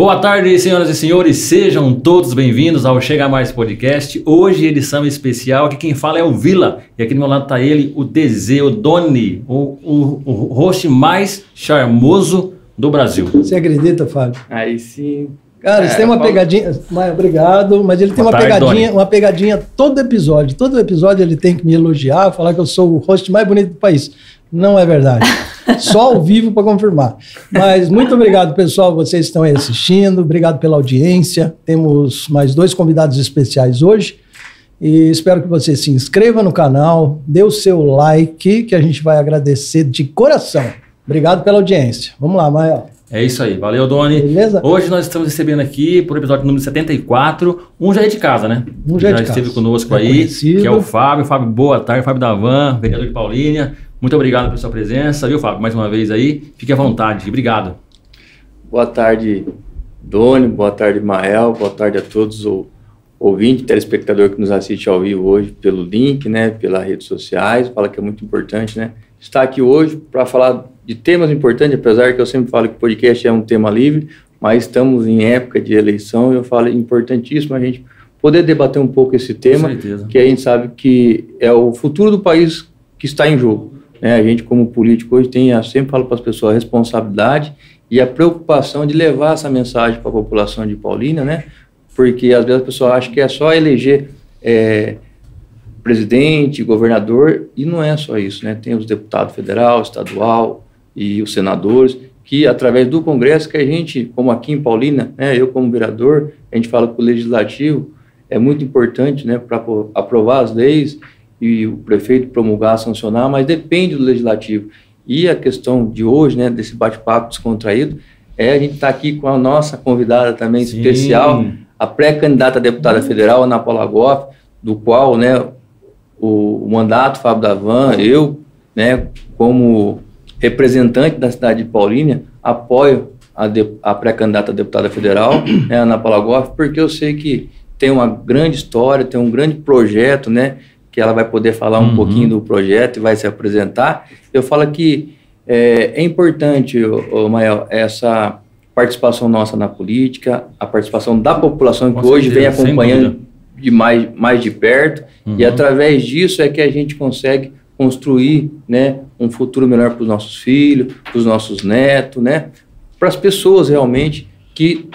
Boa tarde, senhoras e senhores, sejam todos bem-vindos ao Chega Mais Podcast. Hoje, edição especial, aqui quem fala é o Vila, e aqui do meu lado está ele, o o Doni, o, o, o host mais charmoso do Brasil. Você acredita, Fábio? Aí sim. Cara, é, tem uma Paulo... pegadinha. Mas, obrigado, mas ele tem Boa uma tarde, pegadinha, Doni. uma pegadinha todo episódio. Todo episódio ele tem que me elogiar, falar que eu sou o host mais bonito do país. Não é verdade. Só ao vivo para confirmar. Mas muito obrigado, pessoal, vocês estão aí assistindo. Obrigado pela audiência. Temos mais dois convidados especiais hoje. E espero que você se inscreva no canal, dê o seu like, que a gente vai agradecer de coração. Obrigado pela audiência. Vamos lá, Mael. É isso aí, valeu Doni. Beleza? Hoje nós estamos recebendo aqui, por episódio número 74, um já é de casa, né? Um já, é já esteve conosco é aí, conhecido. que é o Fábio. Fábio, boa tarde. Fábio Davan, vereador de Paulínia. Muito obrigado pela sua presença, viu, Fábio? Mais uma vez aí. Fique à vontade. Obrigado. Boa tarde, Doni. Boa tarde, Mael. Boa tarde a todos os ouvintes, telespectador que nos assiste ao vivo hoje pelo link, né, pelas redes sociais. Fala que é muito importante, né? Estar aqui hoje para falar de temas importantes, apesar que eu sempre falo que o podcast é um tema livre, mas estamos em época de eleição e eu falo é importantíssimo a gente poder debater um pouco esse tema, que a gente sabe que é o futuro do país que está em jogo. Né? A gente, como político, hoje tem, eu sempre falo para as pessoas, a responsabilidade e a preocupação de levar essa mensagem para a população de Paulínia, né? Porque às vezes a pessoa acha que é só eleger é, presidente, governador, e não é só isso, né? Tem os deputados federal, estadual e os senadores, que através do Congresso que a gente, como aqui em Paulínia, né, eu como vereador, a gente fala que o legislativo é muito importante, né, para aprovar as leis e o prefeito promulgar, sancionar, mas depende do legislativo. E a questão de hoje, né, desse bate-papo descontraído, é a gente estar tá aqui com a nossa convidada também Sim. especial, a pré-candidata a deputada federal, Ana Paula Goff, do qual, né, o, mandato, Fábio Davan, eu, né, como representante da cidade de Paulínia, apoio a, a pré-candidata a deputada federal, né, Ana Paula Goff, porque eu sei que tem uma grande história, tem um grande projeto, né, que ela vai poder falar um uhum. pouquinho do projeto e vai se apresentar. Eu falo que é, é importante, ô, ô, Mael, essa participação nossa na política, a participação da população que hoje vem acompanhando de mais, mais de perto, uhum. e através disso é que a gente consegue construir né, um futuro melhor para os nossos filhos, para os nossos netos, né, para as pessoas realmente que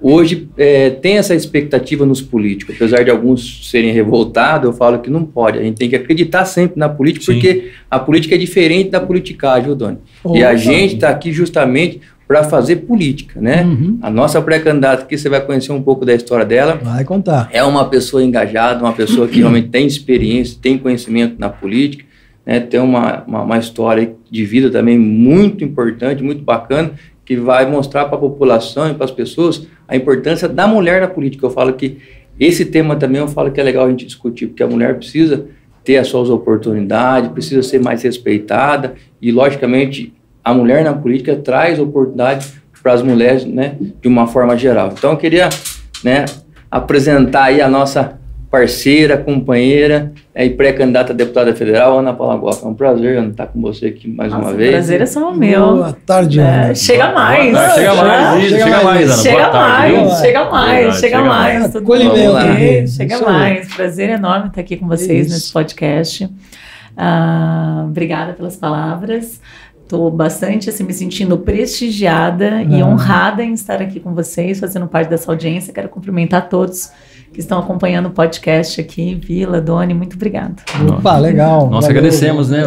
hoje é, tem essa expectativa nos políticos. Apesar de alguns serem revoltados, eu falo que não pode. A gente tem que acreditar sempre na política, Sim. porque a política é diferente da politicagem, viu, Doni? e a gente está aqui justamente para fazer política, né? Uhum. A nossa pré-candidata aqui, você vai conhecer um pouco da história dela. Vai contar. É uma pessoa engajada, uma pessoa que realmente tem experiência, tem conhecimento na política, né? tem uma, uma, uma história de vida também muito importante, muito bacana, que vai mostrar para a população e para as pessoas a importância da mulher na política. Eu falo que esse tema também eu falo que é legal a gente discutir, porque a mulher precisa ter as suas oportunidades, precisa ser mais respeitada e, logicamente, a mulher na política traz oportunidade para as mulheres, né, de uma forma geral. Então, eu queria, né, apresentar aí a nossa parceira, companheira é, e pré-candidata a deputada federal, Ana Paula Goff. É um prazer Ana, estar com você aqui mais Nossa, uma vez. prazer é só meu. Boa tarde, Ana. É, chega mais. Boa tarde, chega mais, chega, chega mais, Ana. Chega Boa mais, tarde, chega mais, chega mais. mais. Acolhimento. Chega mais. Prazer enorme estar aqui com vocês Isso. nesse podcast. Ah, obrigada pelas palavras. Estou bastante assim, me sentindo prestigiada e ah. honrada em estar aqui com vocês, fazendo parte dessa audiência. Quero cumprimentar todos que estão acompanhando o podcast aqui. Vila, Doni, muito obrigado. Opa, legal. Nós Valeu. agradecemos, né?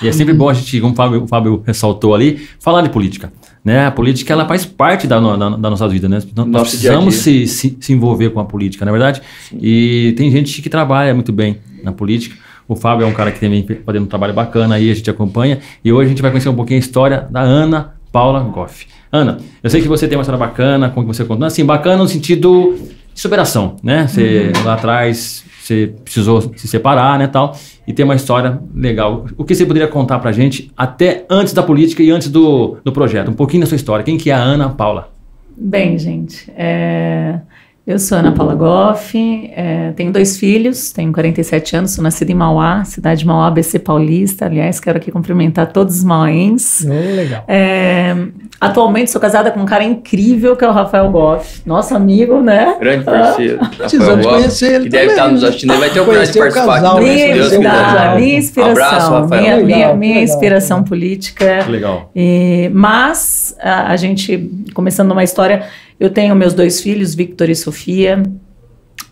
E é sempre bom a gente, como o Fábio, o Fábio ressaltou ali, falar de política. Né? A política ela faz parte da, da, da nossa vida, né? Nós precisamos dia dia. Se, se, se, envolver com a política, na é verdade. Sim. E tem gente que trabalha muito bem na política. O Fábio é um cara que tem fazendo um trabalho bacana aí, a gente acompanha. E hoje a gente vai conhecer um pouquinho a história da Ana Paula Goff. Ana, eu sei que você tem uma história bacana, como que você contou. Assim, bacana no sentido superação, né? Você uhum. lá atrás você precisou se separar, né, tal, e tem uma história legal. O que você poderia contar pra gente até antes da política e antes do, do projeto? Um pouquinho da sua história. Quem que é a Ana Paula? Bem, gente, é... Eu sou Ana Paula Goff, é, tenho dois filhos, tenho 47 anos, sou nascida em Mauá, cidade de Mauá, ABC Paulista. Aliás, quero aqui cumprimentar todos os mauaenses. Oh, legal. É, atualmente sou casada com um cara incrível que é o Rafael Goff, nosso amigo, né? Grande parceiro. Ah, precisamos conhecer ele. Que deve estar nos assistindo, ele vai ter o prazer de participar casal, aqui. Minha, Deus minha, minha inspiração, um abraço, Rafael. minha, minha, minha inspiração legal. política. Legal. E, mas a, a gente, começando uma história, eu tenho meus dois filhos, Victor e Sofia.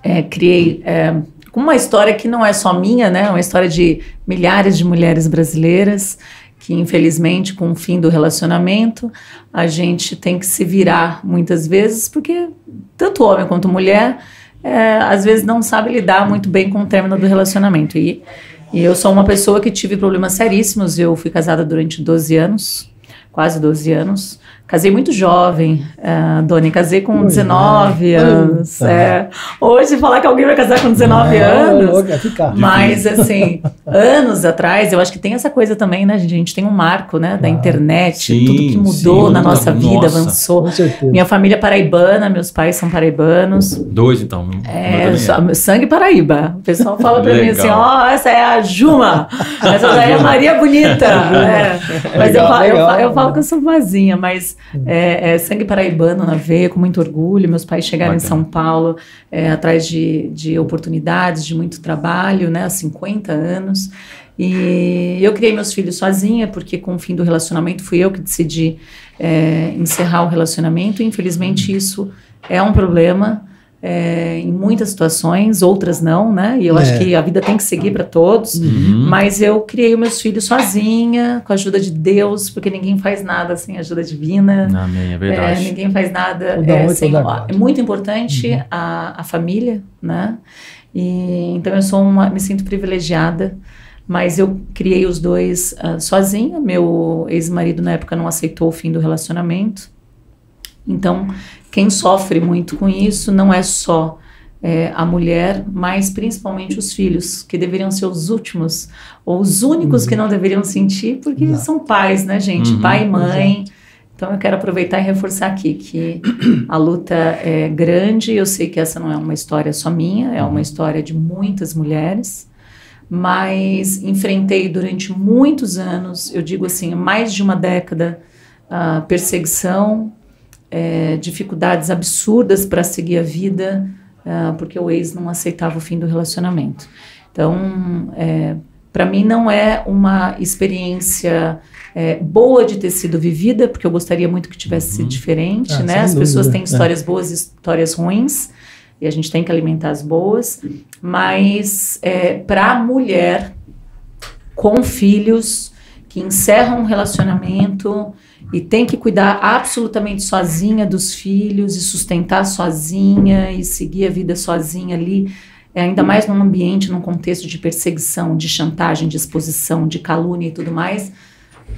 É, criei é, uma história que não é só minha, né? É uma história de milhares de mulheres brasileiras que infelizmente com o fim do relacionamento a gente tem que se virar muitas vezes porque tanto homem quanto mulher é, às vezes não sabe lidar muito bem com o término do relacionamento. E, e eu sou uma pessoa que tive problemas seríssimos. Eu fui casada durante 12 anos quase 12 anos Casei muito jovem, uh, Doni. Casei com 19 é. anos. É. Hoje, falar que alguém vai casar com 19 não, anos. Mas, assim, anos atrás, eu acho que tem essa coisa também, né, gente? A gente tem um marco, né, da internet, sim, tudo que mudou sim, na nossa vida, nossa, avançou. Com certeza. Minha família é paraibana, meus pais são paraibanos. Dois, então. É, só, sangue paraíba. O pessoal fala pra mim assim: ó, oh, essa é a Juma, essa daí é a Maria Bonita. é. Mas legal, eu, falo, eu, eu falo que eu sou vozinha, mas é, é, sangue paraibano na veia, com muito orgulho. Meus pais chegaram Bacana. em São Paulo é, atrás de, de oportunidades, de muito trabalho, né, há 50 anos. E eu criei meus filhos sozinha, porque com o fim do relacionamento fui eu que decidi é, encerrar o relacionamento. E, infelizmente, isso é um problema é, em muitas situações, outras não, né? E eu é. acho que a vida tem que seguir para todos. Uhum. Mas eu criei meus filhos sozinha, com a ajuda de Deus, porque ninguém faz nada sem ajuda divina. Amém, é verdade. É, ninguém faz nada é, sem. É muito importante uhum. a, a família, né? E, então eu sou uma, me sinto privilegiada mas eu criei os dois uh, sozinha. Meu ex-marido na época não aceitou o fim do relacionamento. Então, quem sofre muito com isso não é só é, a mulher, mas principalmente os filhos, que deveriam ser os últimos, ou os únicos uhum. que não deveriam sentir, porque Exato. são pais, né, gente? Uhum. Pai e mãe. Exato. Então eu quero aproveitar e reforçar aqui que a luta é grande. Eu sei que essa não é uma história só minha, é uma uhum. história de muitas mulheres. Mas enfrentei durante muitos anos, eu digo assim, mais de uma década, a perseguição, é, dificuldades absurdas para seguir a vida, é, porque o ex não aceitava o fim do relacionamento. Então, é, para mim, não é uma experiência é, boa de ter sido vivida, porque eu gostaria muito que tivesse sido uhum. diferente, ah, né? As dúvida. pessoas têm é. histórias boas e histórias ruins, e a gente tem que alimentar as boas, mas é, para a mulher com filhos que encerram um relacionamento e tem que cuidar absolutamente sozinha dos filhos e sustentar sozinha e seguir a vida sozinha ali, é, ainda mais num ambiente, num contexto de perseguição, de chantagem, de exposição, de calúnia e tudo mais,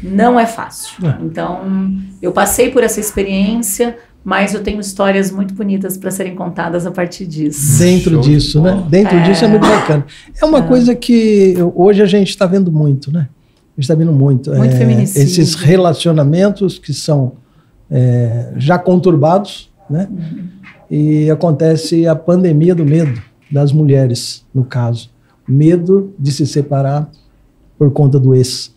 não é fácil. É. Então, eu passei por essa experiência, mas eu tenho histórias muito bonitas para serem contadas a partir disso. Dentro Show disso, né? Dentro é. disso é muito bacana. É uma é. coisa que hoje a gente está vendo muito, né? Está vindo muito. Muito é, feminicídio. Esses relacionamentos que são é, já conturbados, né? Uhum. E acontece a pandemia do medo das mulheres, no caso. Medo de se separar por conta do ex.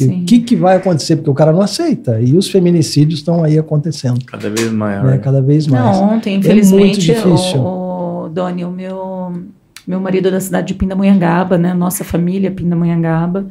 O que, que, vai acontecer? Porque o cara não aceita. E os feminicídios estão aí acontecendo. Cada vez maior. Né? Cada vez mais. Não, ontem, infelizmente, é muito difícil. O, o Doni, o meu, meu marido é da cidade de Pindamonhangaba, né? Nossa família, Pindamonhangaba.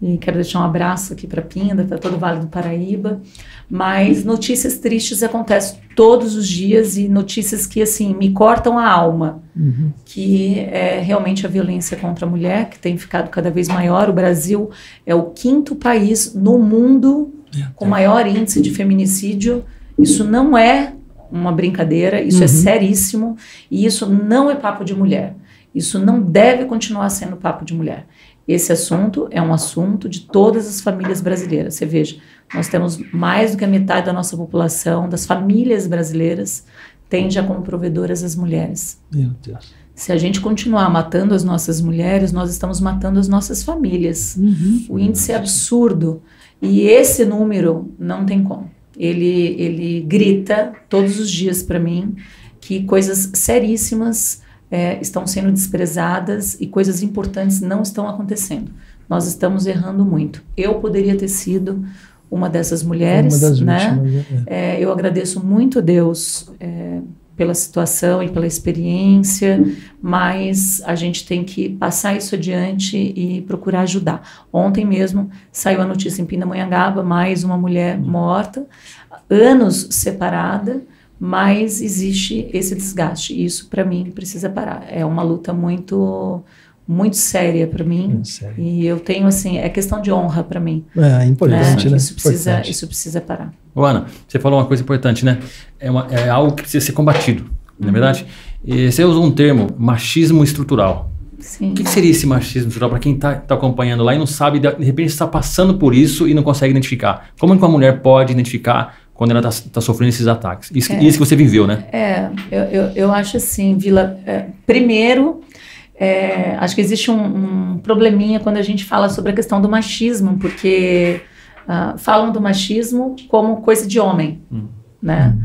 E quero deixar um abraço aqui para Pinda, para todo o Vale do Paraíba. Mas notícias tristes acontecem todos os dias e notícias que assim me cortam a alma, uhum. que é realmente a violência contra a mulher que tem ficado cada vez maior. O Brasil é o quinto país no mundo com maior índice de feminicídio. Isso não é uma brincadeira, isso é uhum. é seríssimo e isso não é papo de mulher. Isso não deve continuar sendo papo de mulher. Esse assunto é um assunto de todas as famílias brasileiras. Você veja, nós temos mais do que a metade da nossa população, das famílias brasileiras, tem já como provedoras as mulheres. Meu Deus. Se a gente continuar matando as nossas mulheres, nós estamos matando as nossas famílias. Uhum. O índice é absurdo. E esse número não tem como. Ele, ele grita todos os dias para mim que coisas seríssimas é, estão sendo desprezadas e coisas importantes não estão acontecendo. Nós estamos errando muito. Eu poderia ter sido uma dessas mulheres, uma das né? Últimas, é. É, eu agradeço muito a Deus é, pela situação e pela experiência, mas a gente tem que passar isso adiante e procurar ajudar. Ontem mesmo saiu a notícia em Pindamonhangaba, mais uma mulher morta, anos separada, mas existe esse desgaste. Isso para mim precisa parar. É uma luta muito muito séria para mim e eu tenho assim é questão de honra para mim é, é importante né? né? isso precisa importante. isso precisa parar Ô, Ana você falou uma coisa importante né é, uma, é algo que precisa ser combatido uhum. não é verdade e você usou um termo machismo estrutural Sim. o que, que seria esse machismo estrutural para quem está tá acompanhando lá e não sabe de, de repente está passando por isso e não consegue identificar como é que uma mulher pode identificar quando ela está tá sofrendo esses ataques isso, é, isso que você viveu né é eu, eu, eu acho assim Vila é, primeiro é, acho que existe um, um, probleminha quando a gente fala sobre a questão do machismo, porque uh, falam do machismo como coisa de homem, hum. né? Hum.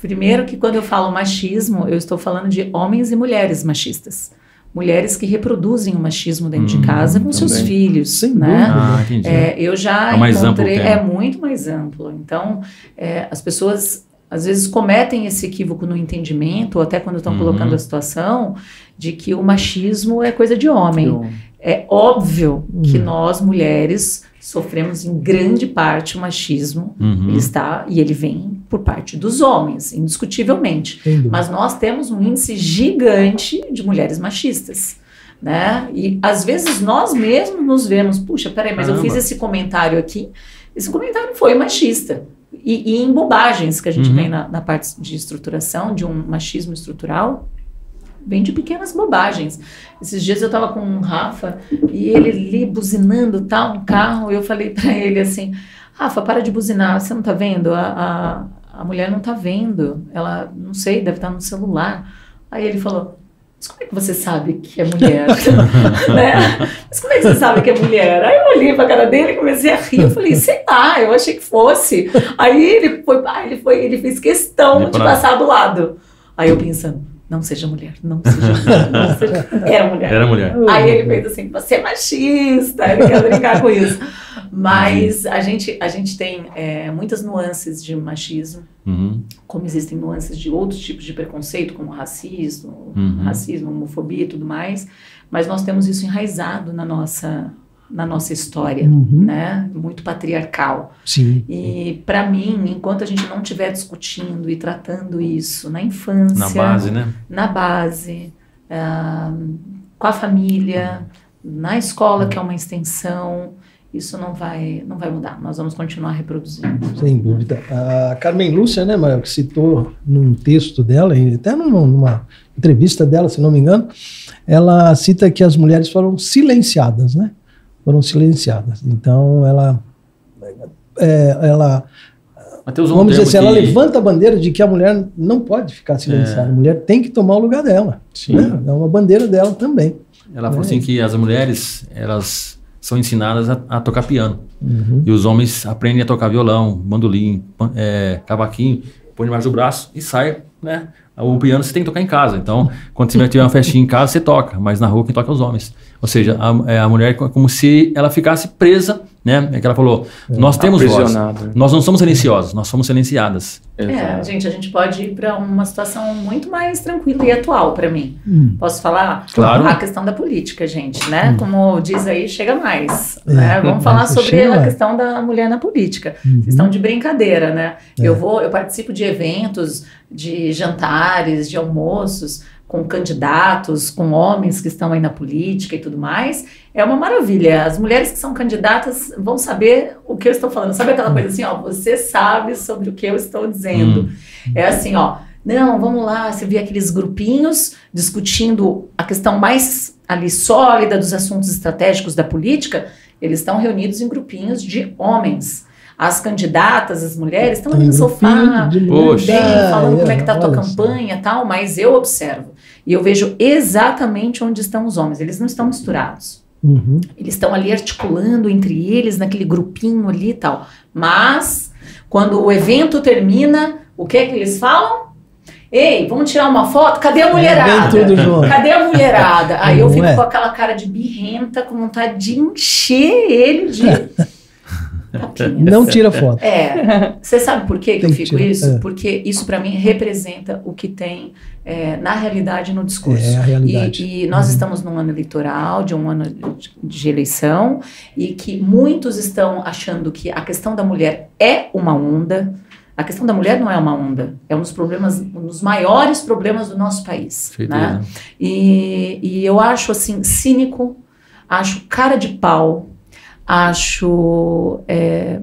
Primeiro que quando eu falo machismo, eu estou falando de homens e mulheres machistas. Mulheres que reproduzem o machismo dentro hum, de casa com também. seus filhos, Sem né? Ah, é, eu já é encontrei, é muito mais amplo. Então, é, as pessoas às vezes cometem esse equívoco no entendimento, ou até quando estão uhum. colocando a situação, de que o machismo é coisa de homem. É óbvio uhum. que nós, mulheres, sofremos em grande parte o machismo. Uhum. Ele está e ele vem por parte dos homens, indiscutivelmente. Mas nós temos um índice gigante de mulheres machistas. Né? E às vezes nós mesmos nos vemos, puxa, peraí, mas Caramba. eu fiz esse comentário aqui. Esse comentário foi machista e, e em bobagens que a gente uhum. vem na, na, parte de estruturação, de um machismo estrutural, vem de pequenas bobagens. Esses dias eu estava com um Rafa e ele ali buzinando tal, um carro, e eu falei para ele assim, Rafa, para de buzinar, você não está vendo? A, a, mulher não está vendo, ela, não sei, deve estar tá no celular. Aí ele falou, mas como é que você sabe que é mulher? né? Mas como é que você sabe que é mulher? Aí eu olhei pra cara dele e comecei a rir. Eu falei, sei lá, eu achei que fosse. Aí ele foi, ele foi, ele fez questão de passar do lado. Aí eu pensando, não seja mulher, não seja mulher, não seja... Era mulher. Era mulher. Aí ele fez assim, você é machista, ele quer brincar com isso. Mas a gente, a gente tem é, muitas nuances de machismo, uhum. como existem nuances de outros tipos de preconceito, como racismo, uhum. racismo, homofobia e tudo mais, mas nós temos isso enraizado na nossa na nossa história, uhum. né? Muito patriarcal. Sim. E para mim, enquanto a gente não estiver discutindo e tratando isso na infância, na base, né? Na base, uh, com a família, na escola que é uma extensão, isso não vai, não vai mudar. Nós vamos continuar reproduzindo. Sem dúvida. A Carmen Lúcia, né, Maio, que citou num texto dela, até numa, numa entrevista dela, se não me engano, ela cita que as mulheres foram silenciadas, né? Foram silenciadas. Então, ela. É, ela vamos dizer assim, que... ela levanta a bandeira de que a mulher não pode ficar silenciada. É. A mulher tem que tomar o lugar dela. Né? É uma bandeira dela também. Ela falou assim que as mulheres, elas são ensinadas a, a tocar piano. Uhum. E os homens aprendem a tocar violão, bandolim, é, cavaquinho, põe debaixo do braço e sai, né? O piano você tem que tocar em casa. Então, quando você tiver uma festinha em casa, você toca, mas na rua quem toca é os homens. Ou seja, a, é, a mulher é como se ela ficasse presa, né? É que ela falou, é, nós temos voz, nós não somos silenciosos, nós somos silenciadas. É, gente, a gente pode ir para uma situação muito mais tranquila e atual para mim. Hum. Posso falar? Claro. A questão da política, gente, né? Hum. Como diz aí, chega mais. É, né? Vamos falar sobre a questão da mulher na política. Uhum. Questão de brincadeira, né? É. Eu vou, eu participo de eventos, de jantares, de almoços com candidatos, com homens que estão aí na política e tudo mais, é uma maravilha. As mulheres que são candidatas vão saber o que eu estou falando. Sabe aquela coisa assim, ó, você sabe sobre o que eu estou dizendo. Hum. É assim, ó, não, vamos lá, você vê aqueles grupinhos discutindo a questão mais ali sólida dos assuntos estratégicos da política, eles estão reunidos em grupinhos de homens. As candidatas, as mulheres, estão ali no sofá, bem, falando como é que está a tua campanha e tal, mas eu observo e eu vejo exatamente onde estão os homens. Eles não estão misturados. Uhum. Eles estão ali articulando entre eles, naquele grupinho ali e tal. Mas, quando o evento termina, o que é que eles falam? Ei, vamos tirar uma foto? Cadê a é, mulherada? É, Cadê a mulherada? Aí eu fico é. com aquela cara de birrenta, com vontade de encher ele de. Não tira foto. É. Você sabe por que, que eu fico isso? É. Porque isso para mim representa o que tem é, na realidade no discurso. É a realidade. E, e nós uhum. estamos num ano eleitoral, de um ano de, de eleição, e que muitos estão achando que a questão da mulher é uma onda. A questão da mulher não é uma onda, é um dos problemas, um dos maiores problemas do nosso país. Né? E, e eu acho assim cínico, acho cara de pau, acho. É,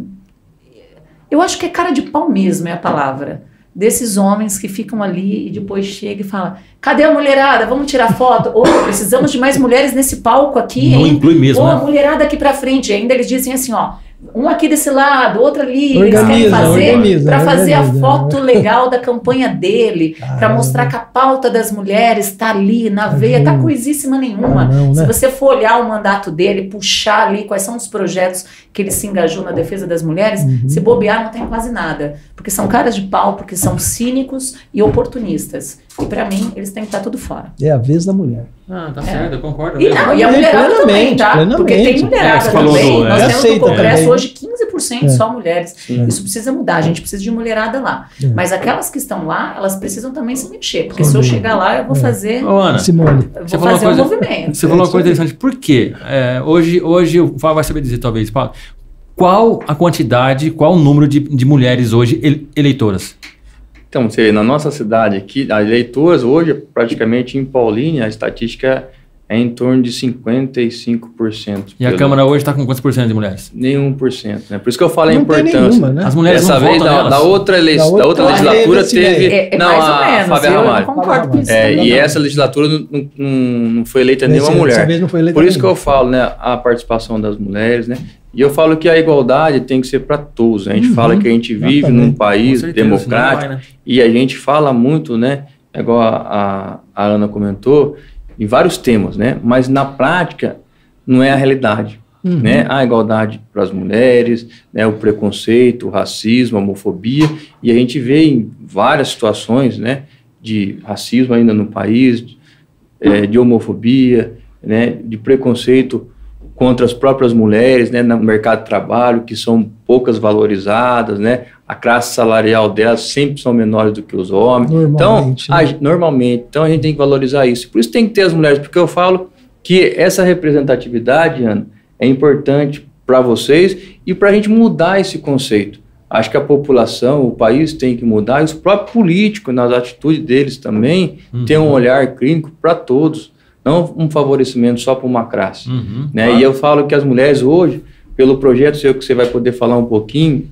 eu acho que é cara de pau mesmo é a palavra. Desses homens que ficam ali e depois chega e fala: cadê a mulherada? Vamos tirar foto? Ou oh, precisamos de mais mulheres nesse palco aqui, Não hein? inclui mesmo. Ou oh, né? mulherada aqui pra frente. E ainda eles dizem assim: ó um aqui desse lado, outro ali, organiza, eles querem fazer para fazer a foto legal da campanha dele, para mostrar que a pauta das mulheres está ali na veia, tá coisíssima nenhuma. Não, né? Se você for olhar o mandato dele, puxar ali quais são os projetos que ele se engajou na defesa das mulheres, uhum. se bobear não tem quase nada, porque são caras de pau, porque são cínicos e oportunistas. E para mim, eles têm que estar tudo fora. É a vez da mulher. Ah, tá é. certo, eu concordo. E, não, e a mulherada também, tá? Porque tem mulherada é, também. Do, Nós é. temos no Congresso também. hoje 15% é. só mulheres. Sim. Isso precisa mudar, a gente precisa de mulherada lá. É. Mas aquelas que estão lá, elas precisam também se mexer. Porque se eu chegar lá, eu vou é. fazer. Ô, Ana, Simone. Eu vou fazer coisa, um movimento. Você falou uma coisa interessante. Por quê? hoje, hoje o Fábio vai saber dizer, talvez, Paulo, qual a quantidade, qual o número de, de mulheres hoje eleitoras? Então, você, na nossa cidade aqui, as eleitoras hoje, praticamente em Paulínia, a estatística é em torno de 55%. E a Câmara hoje está com quantos por cento de mulheres? Nenhum por cento, né? Por isso que eu falo a importância. Nenhuma, né? As mulheres Dessa não vez, da, da, outra da, outra, da outra legislatura teve... É, é não, mais a menos, Fábia Ramalho. concordo com isso. É, e essa legislatura não, não, não foi eleita nenhuma mulher. Vez não foi eleita Por isso nenhuma. que eu falo, né? A participação das mulheres, né? E eu falo que a igualdade tem que ser para todos. A gente uhum, fala que a gente vive exatamente. num país certeza, democrático vai, né? e a gente fala muito, né? Igual a, a, a Ana comentou, em vários temas, né? Mas na prática não é a realidade. Uhum. Né? A igualdade para as mulheres, né? o preconceito, o racismo, a homofobia, e a gente vê em várias situações né? de racismo ainda no país, de, é, de homofobia, né? de preconceito contra as próprias mulheres né? no mercado de trabalho, que são poucas valorizadas, né? A classe salarial delas sempre são menores do que os homens. Normalmente. Então, né? a, normalmente. Então a gente tem que valorizar isso. Por isso tem que ter as mulheres, porque eu falo que essa representatividade, Ana, é importante para vocês e para a gente mudar esse conceito. Acho que a população, o país tem que mudar, e os próprios políticos, nas atitudes deles também, uhum. ter um olhar clínico para todos, não um favorecimento só para uma classe. Uhum, né? Claro. E eu falo que as mulheres hoje, pelo projeto seu que você vai poder falar um pouquinho,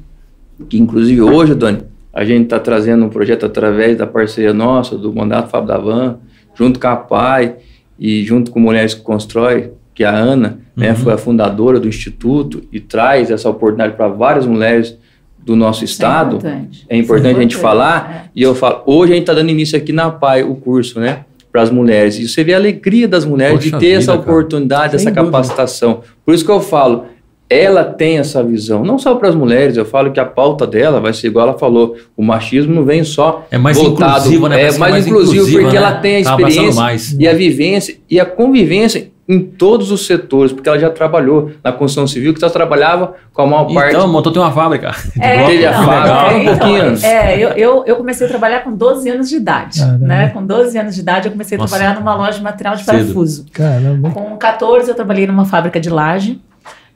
que inclusive hoje, Dani, a gente está trazendo um projeto através da parceria nossa, do Mandato Fábio Davan, junto com a PAI e junto com Mulheres que Constrói, que a Ana né, uhum. foi a fundadora do Instituto e traz essa oportunidade para várias mulheres do nosso é estado. É importante, é importante a gente falar. É. E eu falo, hoje a gente está dando início aqui na PAI, o curso, né? Para as mulheres. E você vê a alegria das mulheres Poxa de ter vida, essa oportunidade, cara. essa Sem capacitação. Dúvida. Por isso que eu falo, ela tem essa visão, não só para as mulheres, eu falo que a pauta dela vai ser igual ela falou, o machismo não vem só é mais voltado, inclusivo, né? É mais, mais inclusivo porque né? ela tem a experiência e a vivência e a convivência em todos os setores, porque ela já trabalhou na construção civil, que já trabalhava com a maior parte. Então, montou tem uma fábrica. É, teve a fábrica, é, um então, pouquinho. É, eu, eu, eu, comecei a trabalhar com 12 anos de idade. Né? Com 12 anos de idade, eu comecei a Nossa. trabalhar numa loja de material de parafuso. Caramba. Com 14, eu trabalhei numa fábrica de laje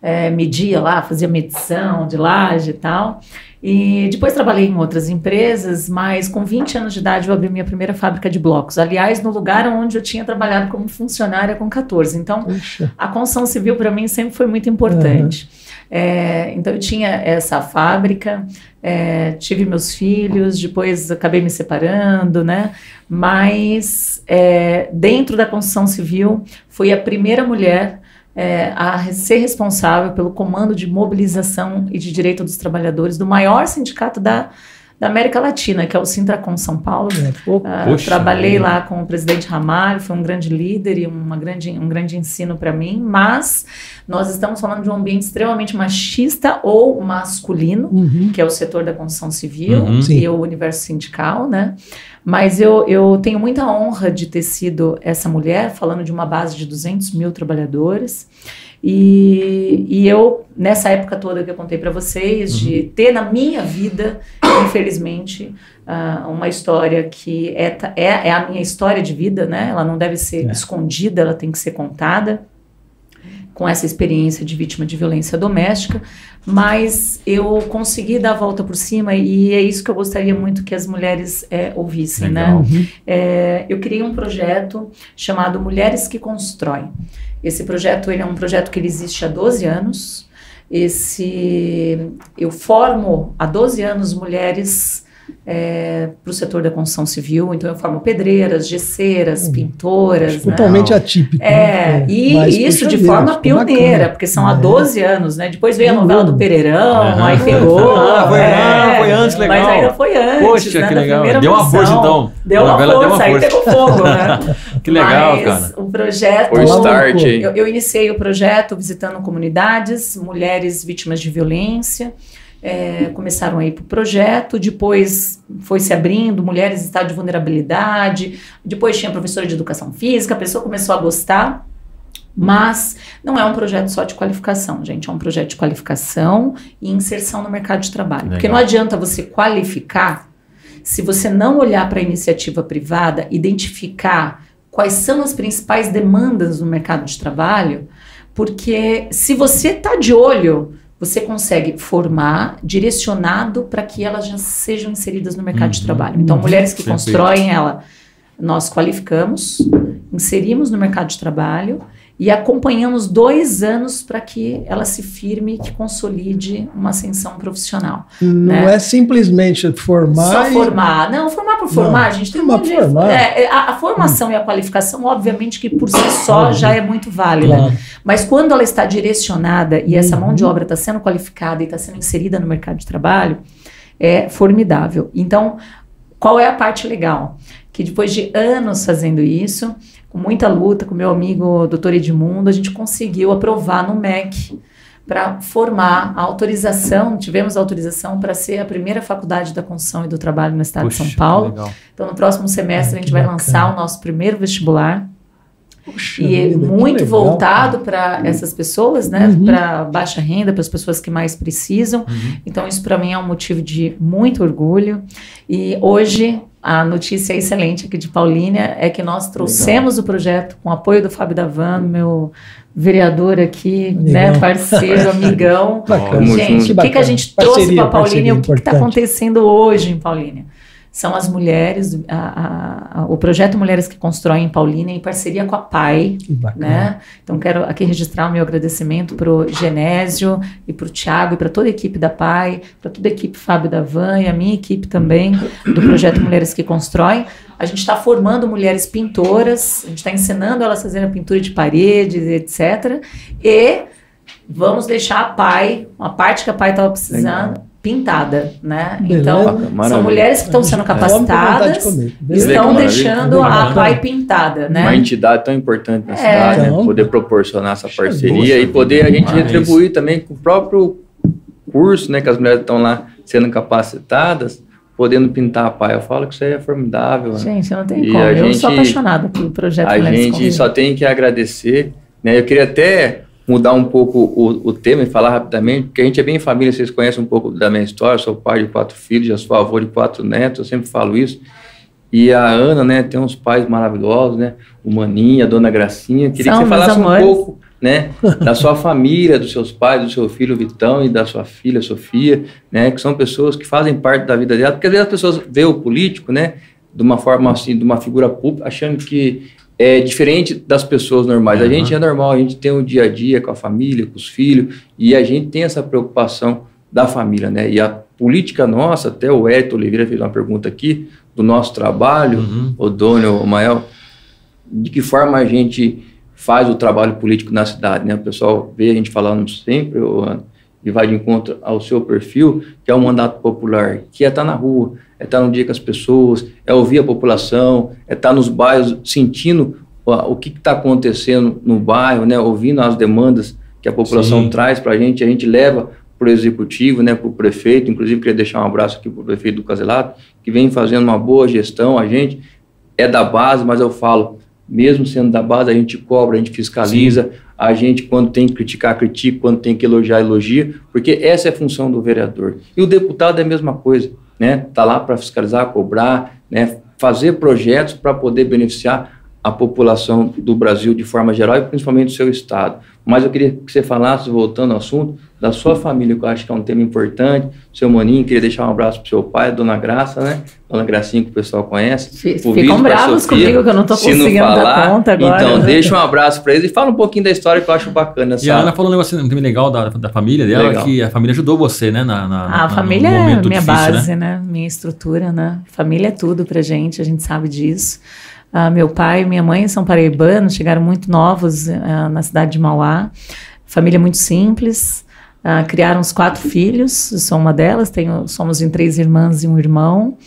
é, media lá, fazia medição de laje e tal. E depois trabalhei em outras empresas, mas com 20 anos de idade eu abri minha primeira fábrica de blocos. Aliás, no lugar onde eu tinha trabalhado como funcionária com 14. Então, Puxa. a construção civil para mim sempre foi muito importante. Uhum. É, então, eu tinha essa fábrica, é, tive meus filhos, depois acabei me separando, né? Mas é, dentro da construção civil, fui a primeira mulher é, a ser responsável pelo comando de mobilização e de direito dos trabalhadores do maior sindicato da, da América Latina, que é o Sintracom São Paulo. É, uh, trabalhei é. lá com o presidente Ramalho, foi um grande líder e uma grande, um grande ensino para mim, mas nós estamos falando de um ambiente extremamente machista ou masculino, uhum. que é o setor da construção civil uhum, e o universo sindical, né? Mas eu, eu tenho muita honra de ter sido essa mulher, falando de uma base de 200 mil trabalhadores. E, e eu, nessa época toda que eu contei para vocês, uhum. de ter na minha vida, infelizmente, uh, uma história que é, é, é, a minha história de vida, né? Ela não deve ser é. escondida, ela tem que ser contada com essa experiência de vítima de violência doméstica, mas eu consegui dar a volta por cima e é isso que eu gostaria muito que as mulheres é, ouvissem, né? Legal. né? É, eu criei um projeto chamado Mulheres que Constroem. Esse projeto ele é um projeto que ele existe há 12 anos. Esse eu formo há 12 anos mulheres é, para o setor da construção civil. Então, eu formo pedreiras, gesseiras, hum, pintoras. Né? Totalmente atípico. É, né? e Mas, isso de forma pioneira, bacana. porque são há 12 é. anos, né? Depois veio a novela do Pereirão, uhum. aí pegou. Ah, foi, é, ah, foi antes, legal. Mas ainda foi antes. Poxa, né, que legal. Deu uma força, então. Deu uma força, deu uma força. aí pegou fogo, né? que legal, Mas, cara. O projeto. O start. Eu, eu iniciei o projeto visitando comunidades, mulheres vítimas de violência é, começaram a ir para o projeto, depois foi se abrindo, mulheres em estado de vulnerabilidade, depois tinha professora de educação física, a pessoa começou a gostar, mas não é um projeto só de qualificação, gente, é um projeto de qualificação e inserção no mercado de trabalho. Legal. Porque não adianta você qualificar se você não olhar para a iniciativa privada, identificar quais são as principais demandas no mercado de trabalho, porque se você está de olho você consegue formar direcionado para que elas já sejam inseridas no mercado uhum, de trabalho. Então, uhum, mulheres que perfeito. constroem ela, nós qualificamos, inserimos no mercado de trabalho e acompanhamos dois anos para que ela se firme, que consolide uma ascensão profissional. Não né? é simplesmente formar. Só e... formar. Não, formar por formar, a gente tem uma formar. É, é, a, a, formação hum. e a qualificação, obviamente, que por si só já é muito válida. Claro. Mas quando ela está direcionada e essa mão de uhum. obra está sendo qualificada e está sendo inserida no mercado de trabalho, é formidável. Então, qual é a parte legal? Que depois de anos fazendo isso, com muita luta com meu amigo Dr. Edmundo, a gente conseguiu aprovar no MEC para formar a autorização, tivemos a autorização para ser a primeira faculdade da construção e do trabalho no estado Puxa, de São Paulo. Então, no próximo semestre, a gente vai lançar o nosso primeiro vestibular. Puxa e é muito voltado para essas pessoas, né? Uhum. Para baixa renda, para as pessoas que mais precisam. Uhum. Então, isso para mim é um motivo de muito orgulho. E hoje a notícia excelente aqui de Paulínia é que nós trouxemos Legal. o projeto com apoio do Fábio Davan, meu vereador aqui, né, parceiro, amigão. Bacana. Gente, o que, que a gente trouxe para Paulínia e o que está acontecendo hoje em Paulínia? São as mulheres, a, a, o projeto Mulheres que Constroem em Paulínia, em parceria com a PAI. Né? Então, quero aqui registrar o meu agradecimento para o Genésio e para o Tiago e para toda a equipe da PAI, para toda a equipe Fábio da Van e a minha equipe também do projeto Mulheres que Constroem. A gente está formando mulheres pintoras, a gente está ensinando elas a fazerem a pintura de paredes, etc. E vamos deixar a PAI, uma parte que a PAI estava precisando. Legal pintada, né? Beleza. Então, Maravilha. são mulheres que estão sendo capacitadas e estão deixando a PAI pintada, né? Uma entidade tão importante na é. cidade, né? Então, poder proporcionar essa parceria e poder a gente retribuir também com o próprio curso, né? Que as mulheres estão lá sendo capacitadas, podendo pintar a PAI. Eu falo que isso aí é formidável. Né? Gente, não tem e como. Eu gente, sou apaixonada pelo projeto A gente só tem que agradecer, né? Eu queria até mudar um pouco o, o tema e falar rapidamente, porque a gente é bem família, vocês conhecem um pouco da minha história, eu sou pai de quatro filhos, já sou avô de quatro netos, eu sempre falo isso. E a Ana, né, tem uns pais maravilhosos, né? O Maninha, a Dona Gracinha. Queria São que você falasse amores. um pouco, né, da sua família, dos seus pais, do seu filho Vitão e da sua filha Sofia, né, que são pessoas que fazem parte da vida dela, porque às vezes as pessoas veem o político, né, de uma forma assim, de uma figura pública, achando que é diferente das pessoas normais. Uhum. A gente é normal, a gente tem um dia a dia com a família, com os filhos, e a gente tem essa preocupação da família, né? E a política nossa, até o Eto Oliveira fez uma pergunta aqui, do nosso trabalho, uhum. o Dono, o Mael, de que forma a gente faz o trabalho político na cidade, né? O pessoal vê a gente falando sempre, o, e vai de encontro ao seu perfil, que é o mandato popular, que é estar na rua, é estar no dia com as pessoas, é ouvir a população, é estar nos bairros sentindo o, que está acontecendo no bairro, né, ouvindo as demandas que a população Sim. traz para a gente, a gente leva para o executivo, né, para o prefeito, inclusive queria deixar um abraço aqui para o prefeito do Caselato, que vem fazendo uma boa gestão, a gente é da base, mas eu falo, mesmo sendo da base, a gente cobra, a gente fiscaliza, Sim. a gente, quando tem que criticar, critica, quando tem que elogiar, elogia, porque essa é a função do vereador. E o deputado é a mesma coisa, né? Está lá para fiscalizar, cobrar, né? fazer projetos para poder beneficiar a população do Brasil de forma geral e principalmente o seu estado. Mas eu queria que você falasse, voltando ao assunto, da sua família, que eu acho que é um tema importante. Seu Moninho, queria deixar um abraço para seu pai, a dona Graça, né? Dona Gracinha, que o pessoal conhece. Ficam bravos comigo, que eu não estou conseguindo falar, dar conta agora. Então, né? deixa um abraço para eles e fala um pouquinho da história que eu acho bacana. E a Ana falou um negócio também legal da, da família dela, legal. que a família ajudou você, né? Na, na, a na, família é minha difícil, base, né? né? Minha estrutura, né? Família é tudo pra gente, a gente sabe disso. Uh, meu pai e minha mãe são paraibanos, chegaram muito novos uh, na cidade de Mauá. Família muito simples. Uh, criaram os quatro filhos, sou uma delas, tenho, somos em três irmãs e um irmão,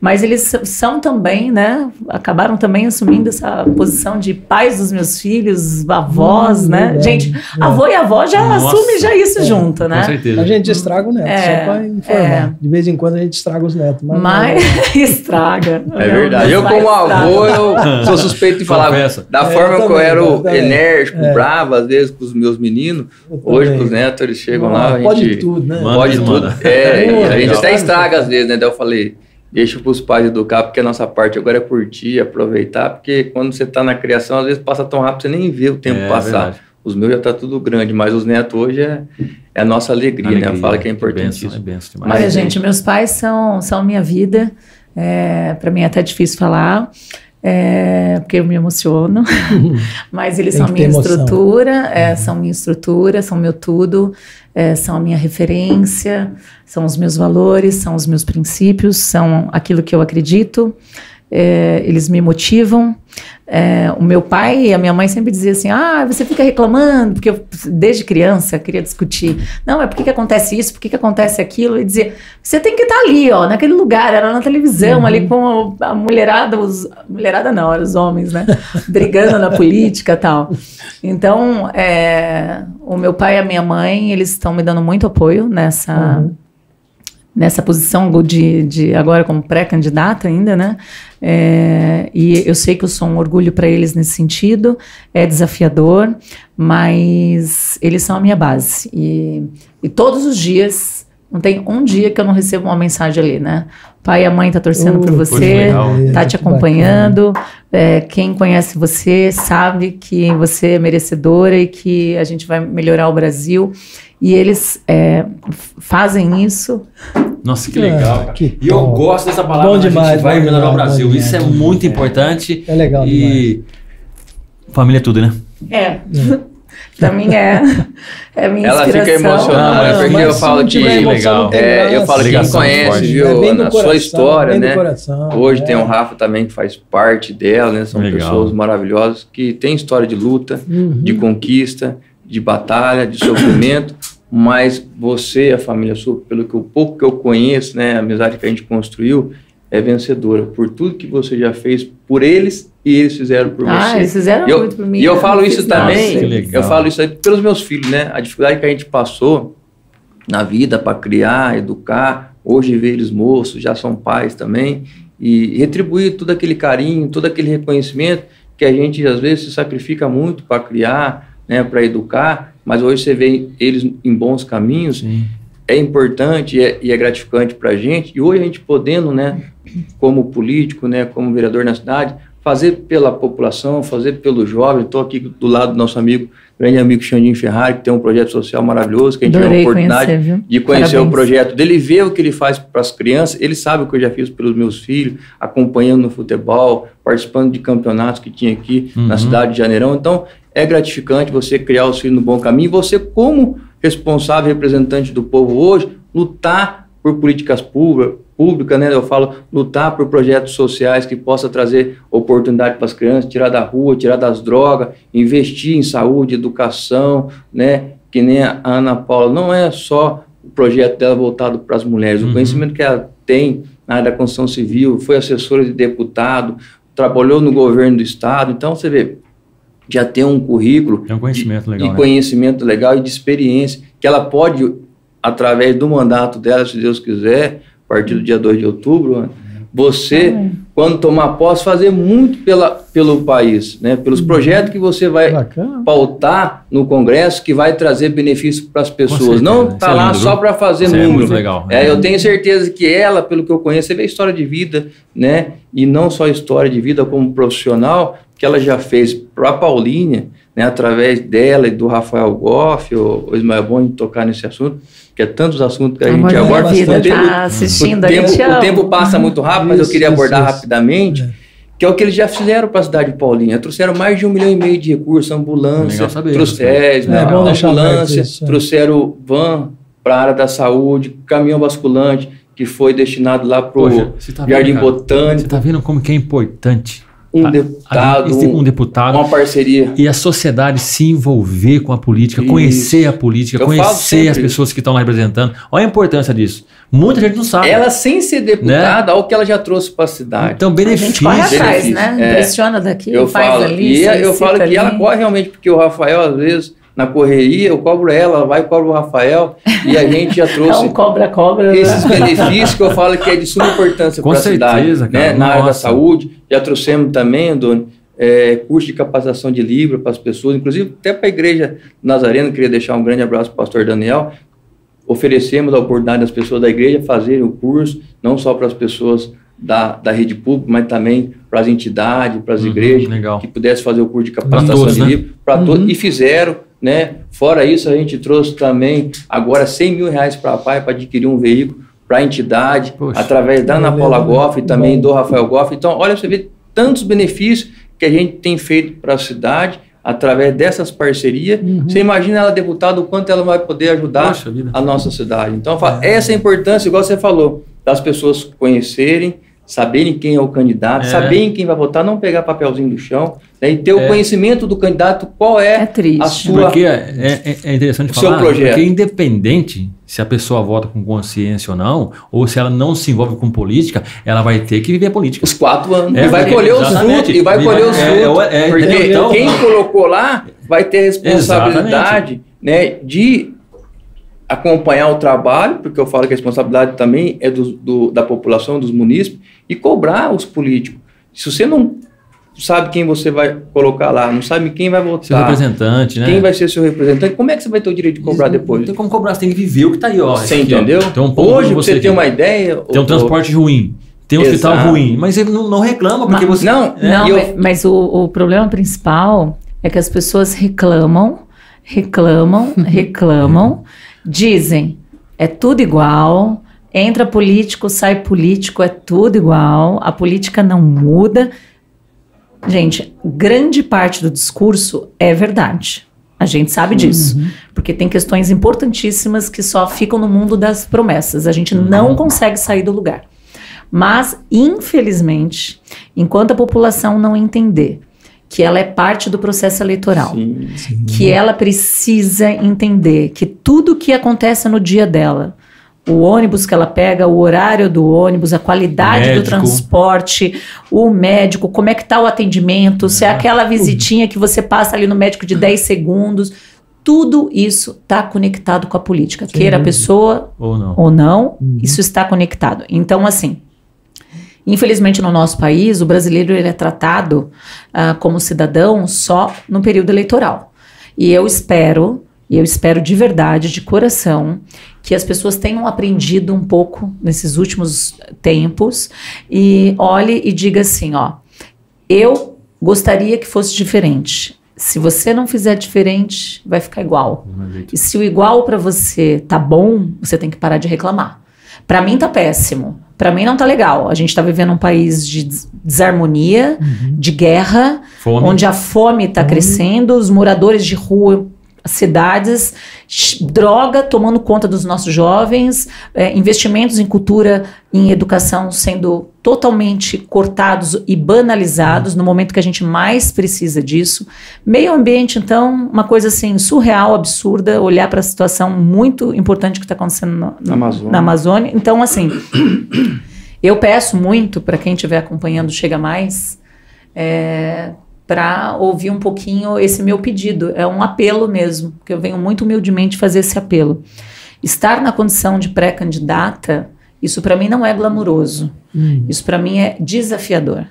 mas eles são também, né, acabaram também assumindo essa posição de pais dos meus filhos, avós, hum, né, gente, é. avô e avó já Nossa. assume já isso é, junto, né. Com certeza. A gente estraga o neto, é, só para informar, é. de vez em quando a gente estraga os netos. Mas, mas estraga. É verdade, eu como avô, eu sou suspeito de falar, da forma que eu era enérgico, bravo, às vezes com os meus meninos, hoje com os netos eles chegam chegam lá, a gente... Pode tudo, né? Pode tudo. É, é a gente até estraga às vezes, né? Daí eu falei, deixa para os pais educar, porque a nossa parte agora é curtir, aproveitar, porque quando você está na criação, às vezes passa tão rápido, você nem vê o tempo é, passar. Verdade. Os meus já tá tudo grande, mas os netos hoje é, é a nossa alegria, alegria né? Fala que é importante isso. É benção demais. Olha, gente, meus pais são, são minha vida. É, para mim é até difícil falar é, porque eu me emociono, mas eles Tem são minha estrutura, é, uhum. são minha estrutura, são meu tudo, é, são a minha referência, são os meus valores, são os meus princípios, são aquilo que eu acredito, é, eles me motivam. É, o meu pai e a minha mãe sempre diziam assim: ah, você fica reclamando, porque eu, desde criança, queria discutir. Não, é por que acontece isso, por que acontece aquilo? E dizia: você tem que estar tá ali, ó, naquele lugar, era na televisão, uhum. ali com a, a mulherada, os, mulherada não, eram os homens, né? Brigando na política tal. Então, é, o meu pai e a minha mãe, eles estão me dando muito apoio nessa. Uhum nessa posição de, de agora como pré-candidata ainda, né? É, e eu sei que eu sou um orgulho para eles nesse sentido, é desafiador, mas eles são a minha base. E, e todos os dias, não tem um dia que eu não recebo uma mensagem ali, né? Pai e a mãe tá torcendo uh, por você, tá te acompanhando. É, quem conhece você sabe que você é merecedora e que a gente vai melhorar o Brasil. E eles é, fazem isso. Nossa, que legal. Ah, que e eu gosto dessa palavra. Bom demais, a gente vai melhorar o Brasil. Demais, isso é muito importante. É legal. E demais. família é tudo, né? É. é. Pra mim é, é minha Ela fica emocionada, ah, porque eu falo que legal. É, eu falo que quem conhece, viu, é a sua história, né? Coração, Hoje é. tem o Rafa também que faz parte dela, né? São legal. pessoas maravilhosas que têm história de luta, uhum. de conquista, de batalha, de sofrimento, mas você, a família sua, pelo que o pouco que eu conheço, né, a amizade que a gente construiu, é vencedora por tudo que você já fez por eles e eles fizeram por ah, você. Ah, eles fizeram eu, muito por mim. E eu falo isso também, eu falo isso pelos meus filhos, né? A dificuldade que a gente passou na vida para criar, educar, hoje ver eles moços, já são pais também, e retribuir todo aquele carinho, todo aquele reconhecimento que a gente às vezes se sacrifica muito para criar, né, para educar, mas hoje você vê eles em bons caminhos. Sim é importante e é, e é gratificante para a gente. E hoje a gente podendo, né, como político, né, como vereador na cidade, fazer pela população, fazer pelo jovem. Estou aqui do lado do nosso amigo, grande amigo Xandinho Ferrari, que tem um projeto social maravilhoso, que a gente tem a oportunidade conhecer, de conhecer Parabéns. o projeto dele, ver o que ele faz para as crianças. Ele sabe o que eu já fiz pelos meus filhos, acompanhando no futebol, participando de campeonatos que tinha aqui uhum. na cidade de Janeirão. Então, é gratificante você criar os filhos no bom caminho. Você, como responsável representante do povo hoje, lutar por políticas públicas, pública, né? Eu falo lutar por projetos sociais que possa trazer oportunidade para as crianças, tirar da rua, tirar das drogas, investir em saúde, educação, né? Que nem a Ana Paula, não é só o projeto dela voltado para as mulheres, uhum. o conhecimento que ela tem na área da construção civil, foi assessora de deputado, trabalhou no governo do estado, então você vê, já tem um currículo um conhecimento de, legal, de né? conhecimento legal e de experiência, que ela pode, através do mandato dela, se Deus quiser, a partir do dia 2 de outubro, você, ah, quando tomar posse, fazer muito pela, pelo país, né? pelos uhum. projetos que você vai Bacana. pautar no Congresso, que vai trazer benefício para as pessoas. Não está é lá lindo, só para fazer Isso é número. É legal. É, eu tenho certeza que ela, pelo que eu conheço, você vê a história de vida, né? e não só história de vida como profissional, que ela já fez para a Paulinha, né? através dela e do Rafael Goff, o, Ismael Bom, tocar nesse assunto que é tantos assuntos que a, a gente agora vida, o, tá assistindo, o, tempo, o tempo passa muito rápido, mas eu queria abordar isso, rapidamente. É. Que é o que eles já fizeram para a cidade de Paulinha. Trouxeram mais de um milhão e meio de recursos, ambulância, trouxeram é, ambulância, isso, é. trouxeram van para a área da saúde, caminhão basculante, que foi destinado lá para o tá Jardim Botânico. Você está vendo como que é importante um deputado, a, um deputado, uma parceria. E a sociedade se envolver com a política, Isso. conhecer a política, Eu conhecer as pessoas que estão lá representando. Olha a importância disso. Muita gente não sabe. Ela, sem ser deputada, né? olha o que ela já trouxe para a cidade. Então, benefício. A gente corre atrás, né? É. Impressiona daqui, eu faz falo, ali. E eu falo que ali. ela corre realmente, porque o Rafael, às vezes na correria, eu cobro ela, ela vai e cobra o Rafael, e a gente já trouxe. Um cobra-cobra. Né? Esses benefícios que eu falo que é de suma importância para a cidade. Cara, né? Na área da saúde, já trouxemos também, Doni, é, curso de capacitação de Libra para as pessoas, inclusive até para a igreja Nazareno, queria deixar um grande abraço para o pastor Daniel. Oferecemos a oportunidade das pessoas da igreja fazerem o curso, não só para as pessoas da, da rede pública, mas também para as entidades, para as uhum, igrejas, legal. que pudessem fazer o curso de capacitação todos, de né? Libra, para uhum. todos, e fizeram né? Fora isso, a gente trouxe também agora 100 mil reais para a PAI para adquirir um veículo para a entidade, Poxa, através da Ana Paula Goff e também bom. do Rafael Goff. Então, olha, você vê tantos benefícios que a gente tem feito para a cidade através dessas parcerias. Uhum. Você imagina ela deputada, o quanto ela vai poder ajudar a nossa cidade. Então, é. essa é a importância, igual você falou, das pessoas conhecerem, saberem quem é o candidato, é. saberem quem vai votar, não pegar papelzinho do chão, né, e ter o é. conhecimento do candidato, qual é, é a sua... Porque é, é, é interessante falar, projeto. porque independente se a pessoa vota com consciência ou não, ou se ela não se envolve com política, ela vai ter que viver a política. Os quatro anos. É, e vai colher os frutos, e vai colher os frutos, porque então, quem colocou lá vai ter responsabilidade né, de acompanhar o trabalho, porque eu falo que a responsabilidade também é do, do, da população, dos munícipes, e cobrar os políticos. Se você não sabe quem você vai colocar lá, não sabe quem vai votar. Seu representante, né? Quem vai ser seu representante, como é que você vai ter o direito de cobrar Isso, depois? Não tem como cobrar, você tem que viver o que está aí, ó. Você aqui, entendeu? Ó. Um Hoje você, você tem uma ideia. Tem um transporte ou... ruim. Tem um Exato. hospital ruim, mas ele não, não reclama porque mas, você. Não, é, não eu... mas o, o problema principal é que as pessoas reclamam, reclamam, reclamam, dizem é tudo igual, entra político, sai político, é tudo igual, a política não muda. Gente, grande parte do discurso é verdade. A gente sabe disso. Uhum. Porque tem questões importantíssimas que só ficam no mundo das promessas. A gente uhum. não consegue sair do lugar. Mas, infelizmente, enquanto a população não entender que ela é parte do processo eleitoral, sim, sim. que ela precisa entender que tudo que acontece no dia dela, o ônibus que ela pega, o horário do ônibus, a qualidade médico. do transporte, o médico, como é que está o atendimento, é. se é aquela visitinha que você passa ali no médico de 10 segundos, tudo isso está conectado com a política. Sim. Queira a pessoa ou não, ou não uhum. isso está conectado. Então, assim, Infelizmente, no nosso país, o brasileiro ele é tratado uh, como cidadão só no período eleitoral. E eu espero, e eu espero de verdade, de coração, que as pessoas tenham aprendido um pouco nesses últimos tempos e olhe e diga assim, ó, eu gostaria que fosse diferente. Se você não fizer diferente, vai ficar igual. E se o igual para você tá bom, você tem que parar de reclamar. Para mim tá péssimo. Para mim não tá legal. A gente tá vivendo um país de desarmonia, uhum. de guerra, fome. onde a fome tá crescendo, os moradores de rua cidades, droga tomando conta dos nossos jovens, é, investimentos em cultura, em educação sendo totalmente cortados e banalizados no momento que a gente mais precisa disso. Meio ambiente, então, uma coisa assim surreal, absurda, olhar para a situação muito importante que está acontecendo no, no, Amazônia. na Amazônia. Então, assim, eu peço muito para quem estiver acompanhando Chega Mais. É, para ouvir um pouquinho esse meu pedido. É um apelo mesmo, porque eu venho muito humildemente fazer esse apelo. Estar na condição de pré-candidata, Isso para mim não é glamuroso. Hum. Isso para mim é desafiador.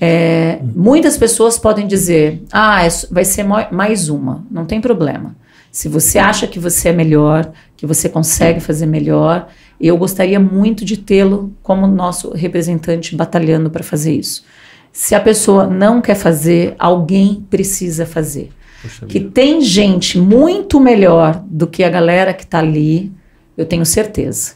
É, muitas pessoas podem dizer: ah, é, vai ser mais uma, não tem problema. Se você acha que você é melhor, que você consegue fazer melhor, eu gostaria muito de tê-lo como nosso representante batalhando para fazer isso. Se a pessoa não quer fazer, alguém precisa fazer. Poxa que tem gente muito melhor do que a galera que está ali, eu tenho certeza.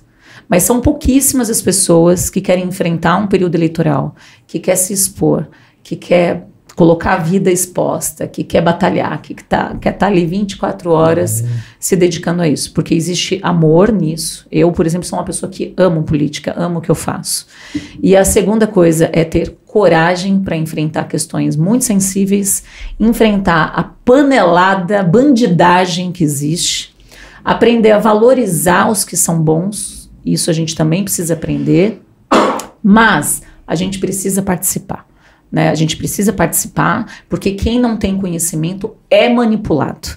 Mas são pouquíssimas as pessoas que querem enfrentar um período eleitoral, que quer se expor, que quer colocar a vida exposta, que quer batalhar, que tá, quer estar tá ali 24 horas uhum. se dedicando a isso, porque existe amor nisso. Eu, por exemplo, sou uma pessoa que amo política, amo o que eu faço. E a segunda coisa é ter coragem para enfrentar questões muito sensíveis, enfrentar a panelada bandidagem que existe, aprender a valorizar os que são bons, isso a gente também precisa aprender, mas a gente precisa participar. Né? A gente precisa participar, porque quem não tem conhecimento é manipulado.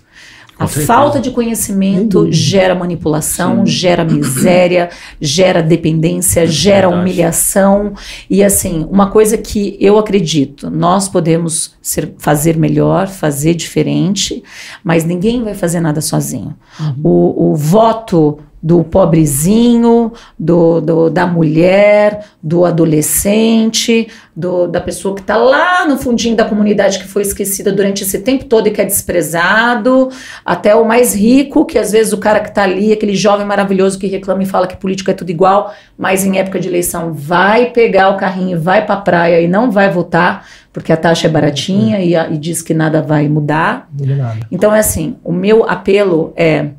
a falta de conhecimento gera manipulação, Sim. gera miséria, gera dependência, é gera verdade. humilhação. E assim, uma coisa que eu acredito, nós podemos ser, fazer melhor, fazer diferente, mas ninguém vai fazer nada sozinho. Uhum. O, o voto do pobrezinho, do, do, da mulher, do adolescente, do, da pessoa que está lá no fundinho da comunidade que foi esquecida durante esse tempo todo e que é desprezado, até o mais rico, que às vezes o cara que está ali, aquele jovem maravilhoso que reclama e fala que política é tudo igual, mas em época de eleição vai pegar o carrinho, vai para a praia e não vai votar, porque a taxa é baratinha e, e diz que nada vai mudar. Nada. Então é assim, o meu apelo é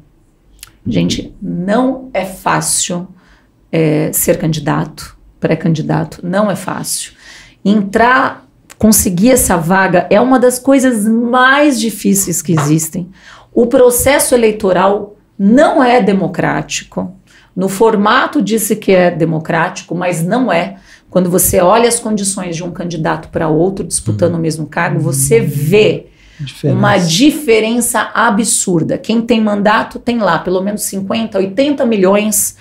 Gente, não é fácil é, ser candidato, pré-candidato, não é fácil. Entrar, conseguir essa vaga é uma das coisas mais difíceis que existem. O processo eleitoral não é democrático. No formato disse que é democrático, mas não é. Quando você olha as condições de um candidato para outro disputando o mesmo cargo, você vê Diferença. Uma diferença absurda. Quem tem mandato tem lá pelo menos 50, 80 milhões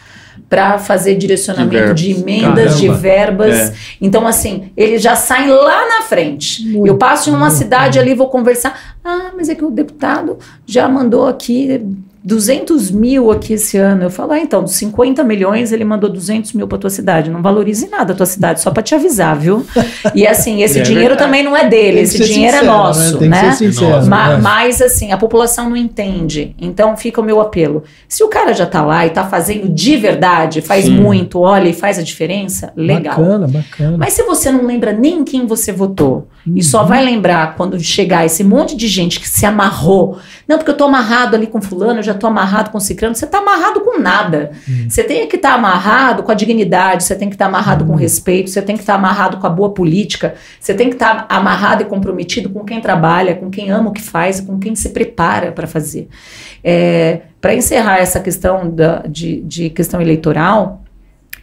para fazer direcionamento de, de emendas, Caramba. de verbas. É. Então, assim, eles já saem lá na frente. Muito, eu passo em uma cidade ali, vou conversar. Ah, mas é que o deputado já mandou aqui 200 mil aqui esse ano. Eu falo, ah, então, dos 50 milhões, ele mandou 200 mil para tua cidade. Não valorize nada a tua cidade, só para te avisar, viu? E assim, esse é dinheiro verdade. também não é dele, esse dinheiro é sincero, é nosso, né? né? Sincero, Ma né? Mas assim, a população não entende. Então fica o meu apelo. Se o cara já tá lá e tá fazendo de verdade, faz Sim. muito, olha e faz a diferença, legal. Bacana, bacana. Mas se você não lembra nem quem você votou, uhum. e só uhum. vai lembrar quando chegar esse monte de gente que se amarrou, não, porque eu tô amarrado ali com fulano, eu já tô amarrado com ciclano, você tá amarrado com nada. Hum. Você tem que estar tá amarrado com a dignidade, você tem que estar tá amarrado hum. com respeito, você tem que estar tá amarrado com a boa política, você tem que estar tá amarrado e comprometido com quem trabalha, com quem ama o que faz, com quem se prepara para fazer. É, para encerrar essa questão da, de, de questão eleitoral,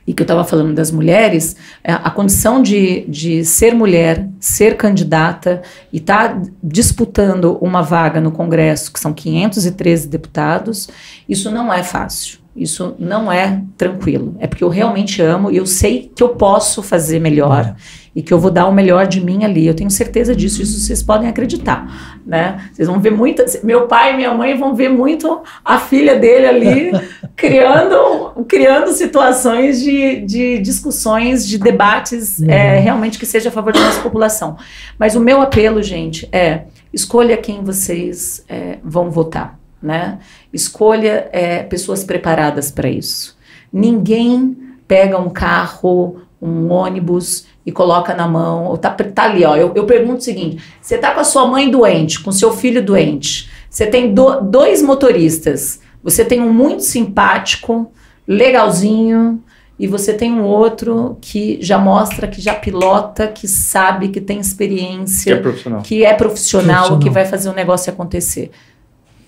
e que eu estava falando das mulheres, é, a condição de, de ser mulher, ser candidata e estar tá disputando uma vaga no Congresso, que são 513 deputados, isso não é fácil. Isso não é tranquilo. É porque eu realmente amo e eu sei que eu posso fazer melhor. É e que eu vou dar o melhor de mim ali. Eu tenho certeza disso, isso vocês podem acreditar, né? Vocês vão ver muitas, meu pai e minha mãe vão ver muito a filha dele ali criando, criando situações de, de discussões, de debates uhum. é, realmente que seja a favor da nossa população. Mas o meu apelo, gente, é escolha quem vocês é, vão votar, né? Escolha é, pessoas preparadas para isso. Ninguém pega um carro, um ônibus e coloca na mão, ou tá, tá ali, ó. Eu, eu pergunto o seguinte: você tá com a sua mãe doente, com seu filho doente, você tem do, dois motoristas, você tem um muito simpático, legalzinho, e você tem um outro que já mostra que já pilota, que sabe, que tem experiência, que é profissional, que, é profissional, profissional. que vai fazer o negócio acontecer.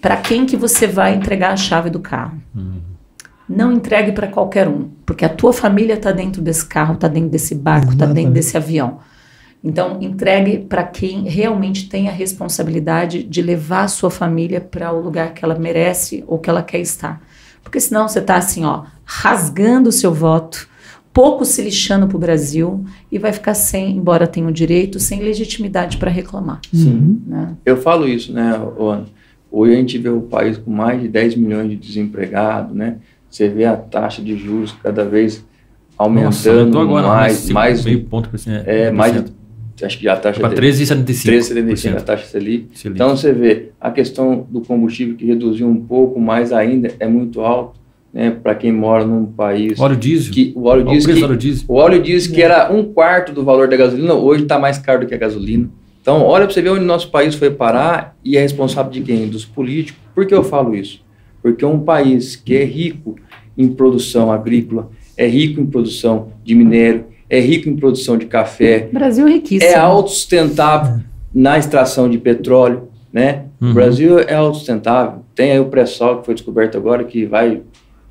Para quem que você vai entregar a chave do carro? Uhum. Não entregue para qualquer um, porque a tua família está dentro desse carro, está dentro desse barco, está dentro desse avião. Então, entregue para quem realmente tem a responsabilidade de levar a sua família para o lugar que ela merece ou que ela quer estar. Porque senão você está assim, ó, rasgando o seu voto, pouco se lixando para o Brasil e vai ficar sem, embora tenha o direito, sem legitimidade para reclamar. Sim. Né? Eu falo isso, né, Ana? Hoje a gente vê o país com mais de 10 milhões de desempregados, né? Você vê a taxa de juros cada vez aumentando Nossa, agora, mais, mais meio ponto por cento. É, mais acho que a taxa para 13,75. 13,75 a taxa Selic. Selic. Então você vê a questão do combustível que reduziu um pouco, mas ainda é muito alto, né, para quem mora num país óleo diesel. que o óleo diesel, que, óleo diesel. o óleo diesel que era um quarto do valor da gasolina, hoje está mais caro do que a gasolina. Então, olha para você ver onde nosso país foi parar e é responsável de quem? Dos políticos. Por que eu falo isso? Porque um país que é rico em produção agrícola, é rico em produção de minério, é rico em produção de café. Brasil é riquíssimo. É autossustentável na extração de petróleo, né? Uhum. O Brasil é autossustentável. Tem aí o pré-sal que foi descoberto agora que vai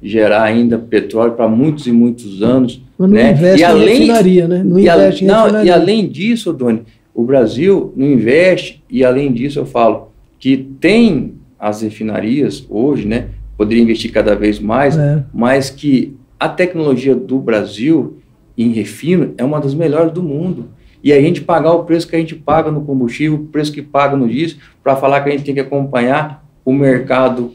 gerar ainda petróleo para muitos e muitos anos. Mas não né? investe e além, em refinaria, né? Não investe a, em não, refinaria. E além disso, Doni, o Brasil não investe e além disso eu falo que tem as refinarias hoje, né? Poderia investir cada vez mais, é. mas que a tecnologia do Brasil em refino é uma das melhores do mundo. E a gente pagar o preço que a gente paga no combustível, o preço que paga no diesel, para falar que a gente tem que acompanhar o mercado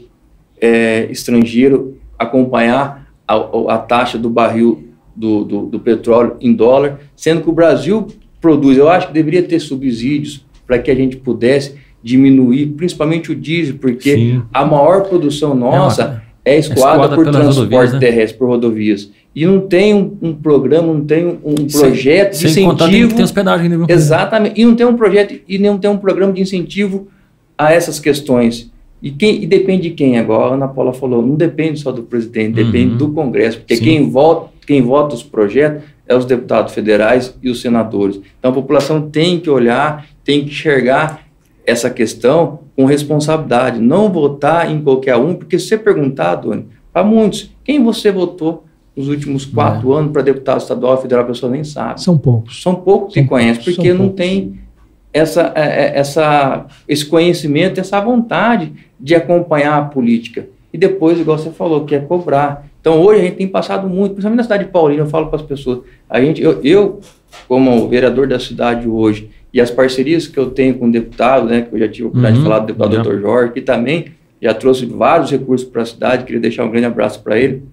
é, estrangeiro, acompanhar a, a, taxa do barril do, do, do, petróleo em dólar, sendo que o Brasil produz. Eu acho que deveria ter subsídios para que a gente pudesse diminuir, principalmente o diesel, porque Sim. a maior produção nossa é, é escoada, escoada por transporte né? terrestre, por rodovias e não tem um, um programa, não tem um, projeto sem, de sem incentivo. Tem hospedagem, né? Exatamente. E não tem um projeto e não tem um programa de incentivo a essas questões. E, quem, e depende de quem agora? A Ana Paula falou, não depende só do presidente, depende uhum. do Congresso, porque quem vota, quem vota os projetos é os deputados federais e os senadores. Então a população tem que olhar, tem que enxergar essa questão com responsabilidade, não votar em qualquer um, porque se você perguntar, Doni, para muitos, quem você votou? nos últimos quatro é. anos para deputado estadual e federal, a pessoa nem sabe. São poucos. São poucos que conhecem, porque não tem essa, é, é, essa, esse conhecimento, essa vontade de acompanhar a política. E depois, igual você falou, que é cobrar. Então, hoje a gente tem passado muito, principalmente na cidade de Paulina, eu falo para as pessoas, a gente, eu, eu, como vereador da cidade hoje, e as parcerias que eu tenho com o deputado, né, que eu já tive a oportunidade uhum, de falar do deputado é. Dr. Jorge, que também já trouxe vários recursos para a cidade, queria deixar um grande abraço para ele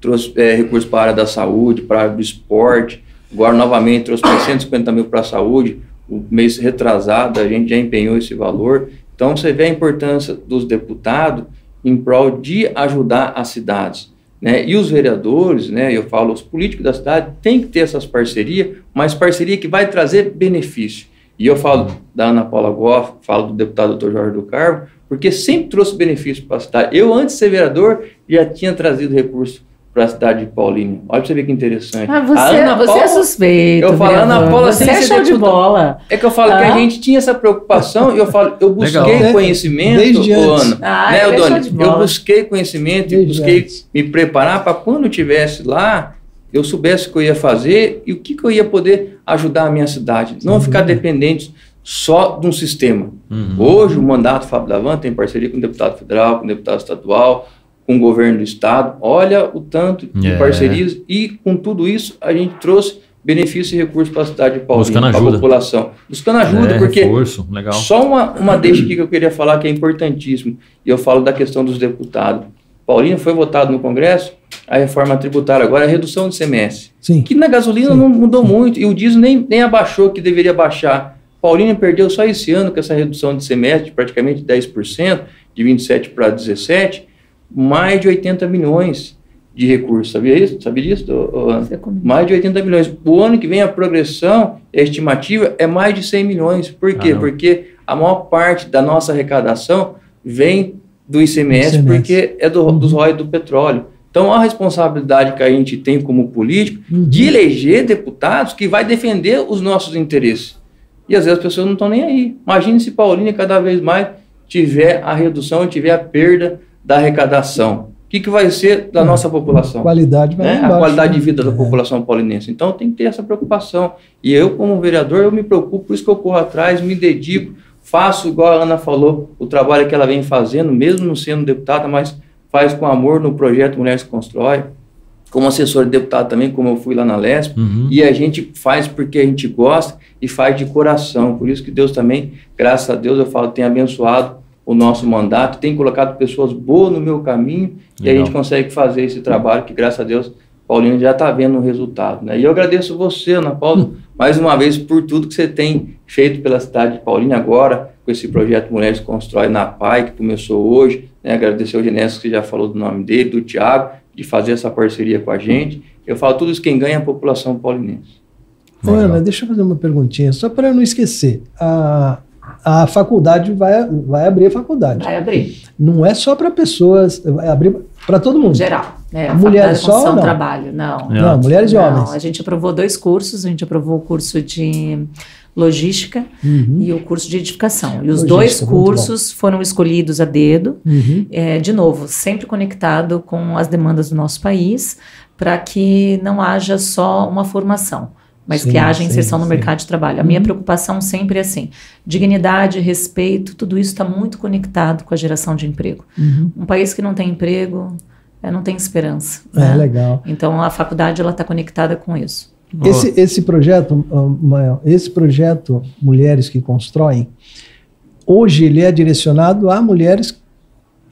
trouxe é, recursos para a área da saúde, para a área do esporte. Agora, novamente, trouxe 150 mil para a saúde. O mês retrasado, a gente já empenhou esse valor. Então, você vê a importância dos deputados em prol de ajudar as cidades. Né? E os vereadores, né, eu falo, os políticos da cidade têm que ter essas parcerias, mas parceria que vai trazer benefício. E eu falo da Ana Paula Goff, falo do deputado Dr. Jorge do Carmo, porque sempre trouxe benefício para a cidade. Eu, antes de ser vereador, já tinha trazido recurso para a cidade de Paulínia. Olha para você ver que interessante. Ah, você, Ana você é suspeito. Eu falo, Ana Paula, você é show de bola. É que eu falo ah. que a ah. gente tinha essa preocupação e eu falo, eu busquei Legal. conhecimento, Desde Ana. Ah, né, é Doni? Eu busquei conhecimento Desde e busquei antes. me preparar para quando eu estivesse lá, eu soubesse o que eu ia fazer e o que, que eu ia poder ajudar a minha cidade. Não uhum. ficar dependente só de um sistema. Uhum. Hoje, o mandato Fábio Davan tem parceria com o deputado federal, com o deputado estadual, com o governo do estado. Olha o tanto de é. parcerias e com tudo isso a gente trouxe benefício e recursos para a cidade de Paulínia, para a população. Buscando ajuda, é, porque reforço, legal. só uma, uma deixa aqui que eu queria falar que é importantíssimo, e eu falo da questão dos deputados. Paulínia foi votado no Congresso a reforma tributária, agora a redução do CMS. Sim. Que na gasolina Sim. não mudou Sim. muito, e o diesel nem, nem abaixou que deveria baixar. Paulínia perdeu só esse ano com essa redução de CMS de praticamente 10%, de 27% para 17%, mais de 80 milhões de recursos. Sabia isso? Sabia disso? Mais de 80 milhões. O ano que vem a progressão, a estimativa é mais de 100 milhões. Por quê? Ah, porque a maior parte da nossa arrecadação vem do ICMS, ICMS. porque é do, uhum. dos royalties do petróleo. Então, a responsabilidade que a gente tem como político uhum. de eleger deputados que vai defender os nossos interesses. E às vezes as pessoas não estão nem aí. Imagine se Paulínia cada vez mais tiver a redução, tiver a perda da arrecadação. O que, que vai ser da é, nossa população? Qualidade vai né? A qualidade né? de vida da é. população paulinense. Então tem que ter essa preocupação. E eu, como vereador, eu me preocupo, por isso que eu corro atrás, me dedico, faço, igual a Ana falou, o trabalho que ela vem fazendo, mesmo não sendo deputada, mas faz com amor no projeto Mulheres Constrói, como assessor de deputado também, como eu fui lá na LESP, uhum. e a gente faz porque a gente gosta e faz de coração. Por isso que Deus também, graças a Deus, eu falo, tem abençoado o nosso mandato, tem colocado pessoas boas no meu caminho Legal. e a gente consegue fazer esse trabalho que, graças a Deus, Paulinho já está vendo o resultado. Né? E eu agradeço você, Ana Paula, mais uma vez por tudo que você tem feito pela cidade de Paulínia agora, com esse projeto Mulheres Constrói na PAI, que começou hoje. Né? Agradecer ao Genésio, que já falou do nome dele, do Tiago, de fazer essa parceria com a gente. Eu falo tudo isso, quem ganha é a população paulinense. Ana, deixa eu fazer uma perguntinha, só para eu não esquecer. A, a faculdade vai, vai abrir a faculdade. Vai abrir. Não é só para pessoas, vai abrir para todo mundo. Geral. É, mulheres só ou não? trabalho, não. Não, mulheres e homens. A gente aprovou dois cursos, a gente aprovou o curso de logística uhum. e o curso de edificação. E os logística, dois cursos foram escolhidos a dedo, uhum. é, de novo, sempre conectado com as demandas do nosso país, para que não haja só uma formação mas sim, que haja inserção sim, no mercado de trabalho. A minha uhum. preocupação sempre é assim: dignidade, respeito, tudo isso está muito conectado com a geração de emprego. Uhum. Um país que não tem emprego é, não tem esperança. É né? legal. Então a faculdade ela está conectada com isso. Esse, esse projeto, Mael, esse projeto Mulheres que Constroem, hoje ele é direcionado a mulheres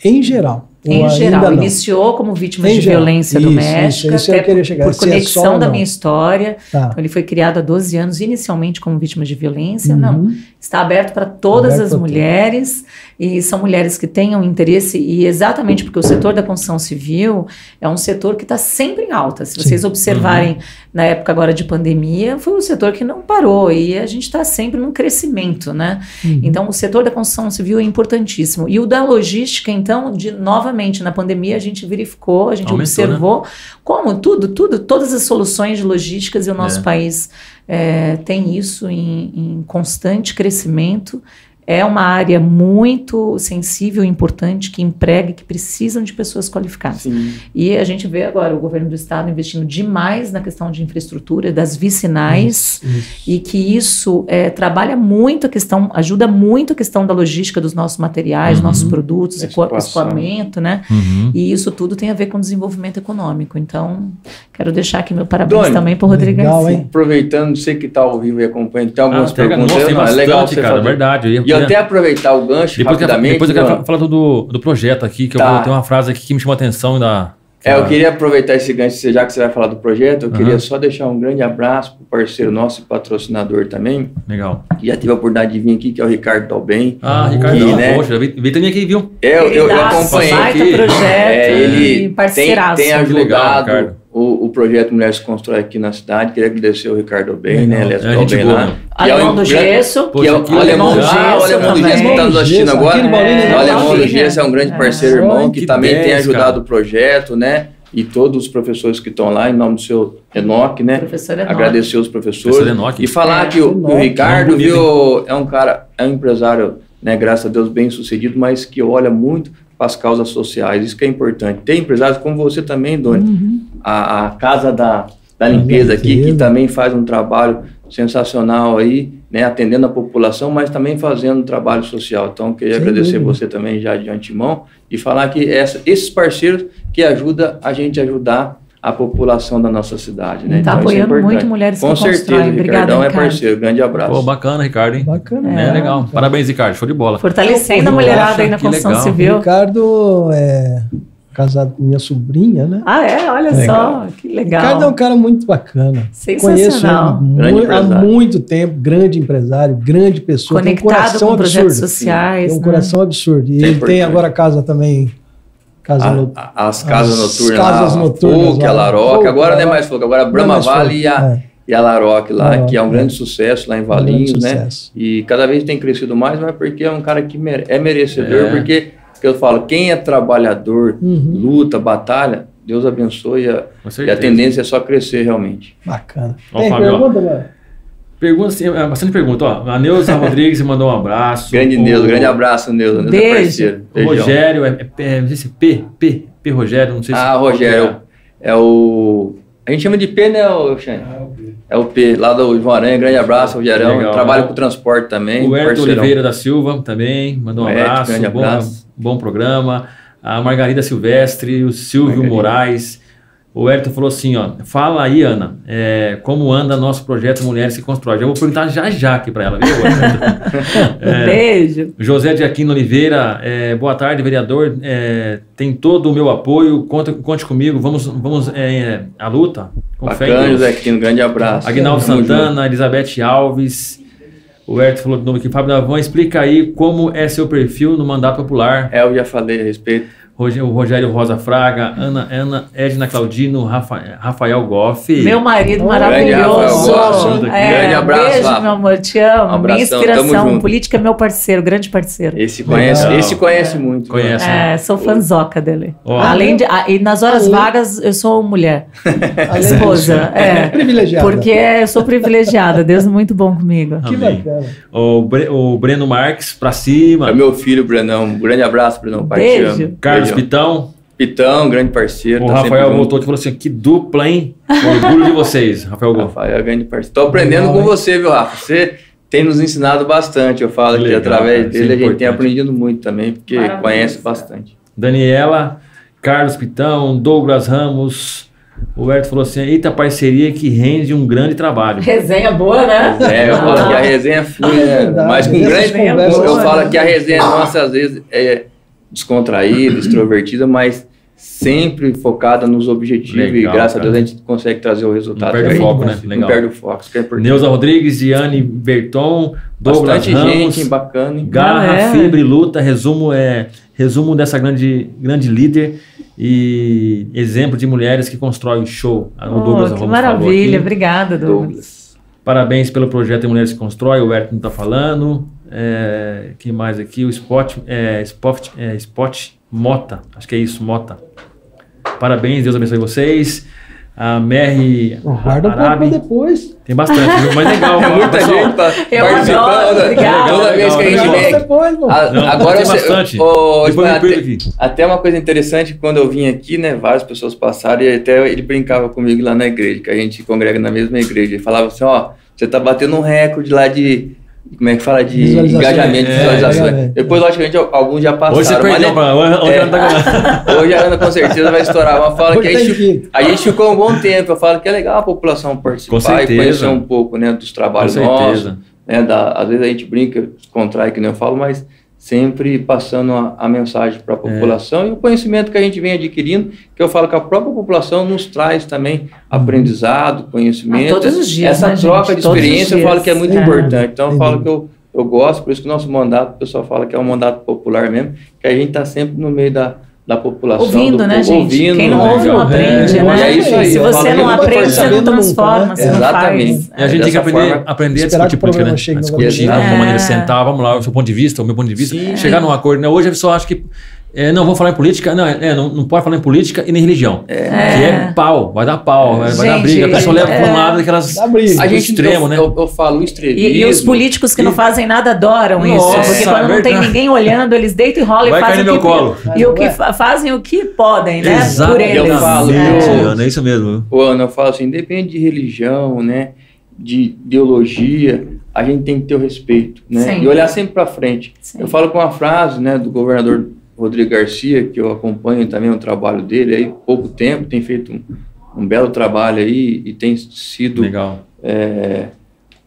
em geral. Em geral, iniciou como vítima em de geral. violência isso, doméstica, isso, isso até por, por é conexão é da minha história. Tá. Então, ele foi criado há 12 anos, inicialmente como vítima de violência. Uhum. Não, está aberto para todas aberto as mulheres e são mulheres que tenham interesse e exatamente porque o setor da construção civil é um setor que está sempre em alta. Se vocês Sim. observarem uhum. na época agora de pandemia, foi um setor que não parou e a gente está sempre num crescimento, né? Uhum. Então, o setor da construção civil é importantíssimo. E o da logística, então, de novamente na pandemia a gente verificou, a gente Aumentou, observou né? como tudo, tudo, todas as soluções de logísticas e o nosso é. país é, tem isso em, em constante crescimento é uma área muito sensível e importante que emprega e que precisam de pessoas qualificadas. Sim. E a gente vê agora o governo do estado investindo demais na questão de infraestrutura, das vicinais, isso, isso. e que isso é, trabalha muito a questão, ajuda muito a questão da logística dos nossos materiais, uhum. nossos produtos, escoamento, né? Uhum. E isso tudo tem a ver com desenvolvimento econômico. Então, quero deixar aqui meu parabéns Doni, também para o Rodrigo legal, Garcia. Aproveitando, você que está ao vivo e acompanhando, tem algumas ah, perguntas. Nossa, tem bastante, é legal cara, verdade. Eu ia e até aproveitar o gancho depois rapidamente. depois eu quero falar do, do projeto aqui, que tá. eu vou ter uma frase aqui que me chamou a atenção da. É, eu queria aproveitar esse gancho, já que você vai falar do projeto, eu uhum. queria só deixar um grande abraço para o parceiro nosso e patrocinador também. Legal. Que já teve a oportunidade de vir aqui, que é o Ricardo Dalben. Ah, Ricardo, que, né, poxa, veio também aqui, viu? É, eu, eu, eu acompanhei aqui. projeto é, ele tem, tem ajudado legal, o, o projeto Mulheres Constrói aqui na cidade. Queria agradecer o Ricardo Bem, né? Ele é, é bem lá. Alemão é do Gesso. Que é o Alemão do Gesso. O Alemão do Gesso que está nos assistindo agora. O Alemão do Gesso é um grande parceiro, irmão, que também tem ajudado o projeto, né? e todos os professores que estão lá, em nome do seu Enoque, né? Professor Enoque. Agradecer os professores. Enoque. E falar é, que o, o Ricardo, viu, é um cara, é um empresário, né, graças a Deus, bem sucedido, mas que olha muito para as causas sociais. Isso que é importante. Tem empresários como você também, Doni. Uhum. A, a, Casa da, da Limpeza aqui, que também faz um trabalho sensacional aí, né, atendendo a população, mas também fazendo um trabalho social. Então, queria Sem agradecer dúvida. você também já de antemão e falar que essa, esses parceiros que ajudam a gente a ajudar a população da nossa cidade. Né? Está então, é apoiando é muito mulheres Com que certeza, Obrigada, Ricardão é parceiro. Grande abraço. Pô, bacana, Ricardo. Hein? Bacana. É, é legal. Parabéns, Ricardo. Show de bola. Fortalecendo a mulherada aí na construção legal. civil. Ricardo é casado com minha sobrinha, né? Ah, é? Olha legal. só, que legal. Ricardo é um cara muito bacana. Sensacional. Conheço ele há muito tempo, grande empresário, grande pessoa. Conectado tem um coração com absurdo. projetos sociais. Tem um né? coração absurdo. E ele tem agora casa também Casa a, no... as casas as noturnas. Casas noturnas. Fogo, a Laroque. Agora não é mais Fogo, agora é Brahma Vale e a, é. e a Laroque lá, Laroque, que é um grande é. sucesso lá em Valinhos, um né? E cada vez tem crescido mais, mas porque é um cara que mere... é merecedor, é. porque que eu falo, quem é trabalhador, uhum. luta, batalha, Deus abençoe a, e a tendência é só crescer realmente. Bacana. Tem pergunta, Pergunta, assim, é bastante pergunta. Ó, a Neuza Rodrigues mandou um abraço. Grande o, Neuza, grande abraço, Neuza. Neuza é Beijo. É o Rogério, é, é, não sei se P, P, P Rogério, não sei ah, se... Ah, Rogério, é. é o... A gente chama de P, né, Xane? Ah, é o P. É o P, lá do João Aranha, grande abraço, Rogério. Legal, trabalho com transporte também. O Herto Oliveira da Silva também, mandou um abraço. Grande bom, abraço. Bom programa. a Margarida Silvestre, o Silvio Margarida. Moraes. O Elton falou assim, ó, fala aí, Ana, é, como anda nosso projeto Mulheres que Constrói. Já vou perguntar já já aqui para ela, viu? é, Beijo. José de Aquino Oliveira, é, boa tarde, vereador. É, tem todo o meu apoio, conta, conte comigo, vamos, vamos é, à luta. Com Bacana, José Aquino, grande abraço. Aguinaldo Santana, junto. Elizabeth Alves. O Herto falou de novo aqui, Fábio Davão, explica aí como é seu perfil no mandato popular. É, eu já falei a respeito o Rogério Rosa Fraga, Ana, Ana Edna Claudino, Rafa, Rafael Goff. Meu marido maravilhoso. Grande, é, grande abraço. Beijo, meu amor, te amo. Um Minha inspiração política, meu parceiro, grande parceiro. Esse conhece, esse conhece muito. Conhece. Né? É, sou fanzoca dele. Oh. Além de, e nas horas vagas eu sou mulher. Esposa. É. Privilegiada. Porque eu sou privilegiada. Deus é muito bom comigo. Que bacana. O, Bre, o Breno Marques, pra cima. É meu filho, Brenão. Um grande abraço, Brenão. Pai, Beijo. Carlos Carlos Pitão. Pitão, grande parceiro. O tá Rafael voltou e falou assim: que dupla, hein? Orgulho de vocês, Rafael Gol. Rafael, grande parceiro. Estou aprendendo Legal, com você, viu, Rafa? Você tem nos ensinado bastante. Eu falo que, através cara, dele é a gente tem aprendido muito também, porque Maravilha. conhece bastante. Daniela, Carlos Pitão, Douglas Ramos. O Herto falou assim: eita, parceria que rende um grande trabalho. Resenha boa, né? É, eu falo que a resenha flui, né? Mas com grande. Eu falo que a resenha nossa, às vezes, é descontraída, extrovertida, mas sempre focada nos objetivos Legal, e graças cara. a Deus a gente consegue trazer o resultado. Não perde o foco, né? Legal. Não perde o foco. É Neuza Rodrigues, Diane Berton, Douglas Bastante Ramos, gente, bacana. Hein? Garra, ah, é. Fibra e Luta, resumo, é, resumo dessa grande, grande líder e exemplo de mulheres que constroem o show. O Douglas que Ramos maravilha, obrigada Douglas. Douglas. Parabéns pelo projeto Mulheres que Constrói, o Ayrton está falando. É, que mais aqui? O Spot, é, Spot, é, Spot Mota, acho que é isso, Mota. Parabéns, Deus abençoe vocês. A Mary Guarda um depois. Tem bastante, mas legal. É muita gente tá participando. Toda vez que a gente vem. Depois, agora tem bastante. Oh, depois até, aqui. até uma coisa interessante, quando eu vim aqui, né, várias pessoas passaram e até ele brincava comigo lá na igreja, que a gente congrega na mesma igreja. Ele falava assim, ó, você tá batendo um recorde lá de como é que fala de engajamento, é, visualização. É, Depois, logicamente, alguns já passaram. Hoje você perdeu, mas, hoje, é, tá hoje a Ana com certeza vai estourar. Mas fala que a gente, a gente ficou um bom tempo. Eu falo que é legal a população participar e conhecer um pouco né, dos trabalhos nossos. Né, da, às vezes a gente brinca, contrai, que nem eu falo, mas sempre passando a, a mensagem para a é. população é. e o conhecimento que a gente vem adquirindo, que eu falo que a própria população nos traz também aprendizado, conhecimento. Ah, todos os dias, Essa né, troca gente? de experiência eu falo que é muito é. importante. Então eu falo que eu, eu gosto, por isso que o nosso mandato, o pessoal fala que é um mandato popular mesmo, que a gente está sempre no meio da, da população. Ouvindo, do, né, gente? Ouvindo, Quem não né? ouve não aprende, é, né? É isso aí. Se você não aprende, você não transforma, né? você Exatamente. não faz. E a gente tem que aprender, forma, aprender a discutir política, né? A discutir de uma maneira sentar, vamos lá, o seu ponto de vista, o meu ponto de vista, Sim. chegar num acordo. Né? Hoje a pessoa acha que é, não, vou falar em política. Não, é, não, não pode falar em política e nem religião. É. Que é pau, vai dar pau, vai, vai dar briga. A pessoa leva é. para um lado daquelas. A gente, extremo, eu, né? Eu, eu falo extremismo. E, e, os políticos que e... não fazem nada adoram Nossa, isso. Porque quando não tem ninguém olhando, eles deitam e rolam vai e fazem. o que, colo. E o que fazem o que podem, né? Exato. Por eles. Eu falo, é. é isso mesmo. Ô, Ana, eu falo assim, independe de religião, né? De ideologia, a gente tem que ter o respeito, né? Sim. E olhar sempre para frente. Sim. Eu falo com uma frase, né, do governador Rodrigo Garcia, que eu acompanho também o trabalho dele aí pouco tempo, tem feito um, um belo trabalho aí e tem sido Legal. É,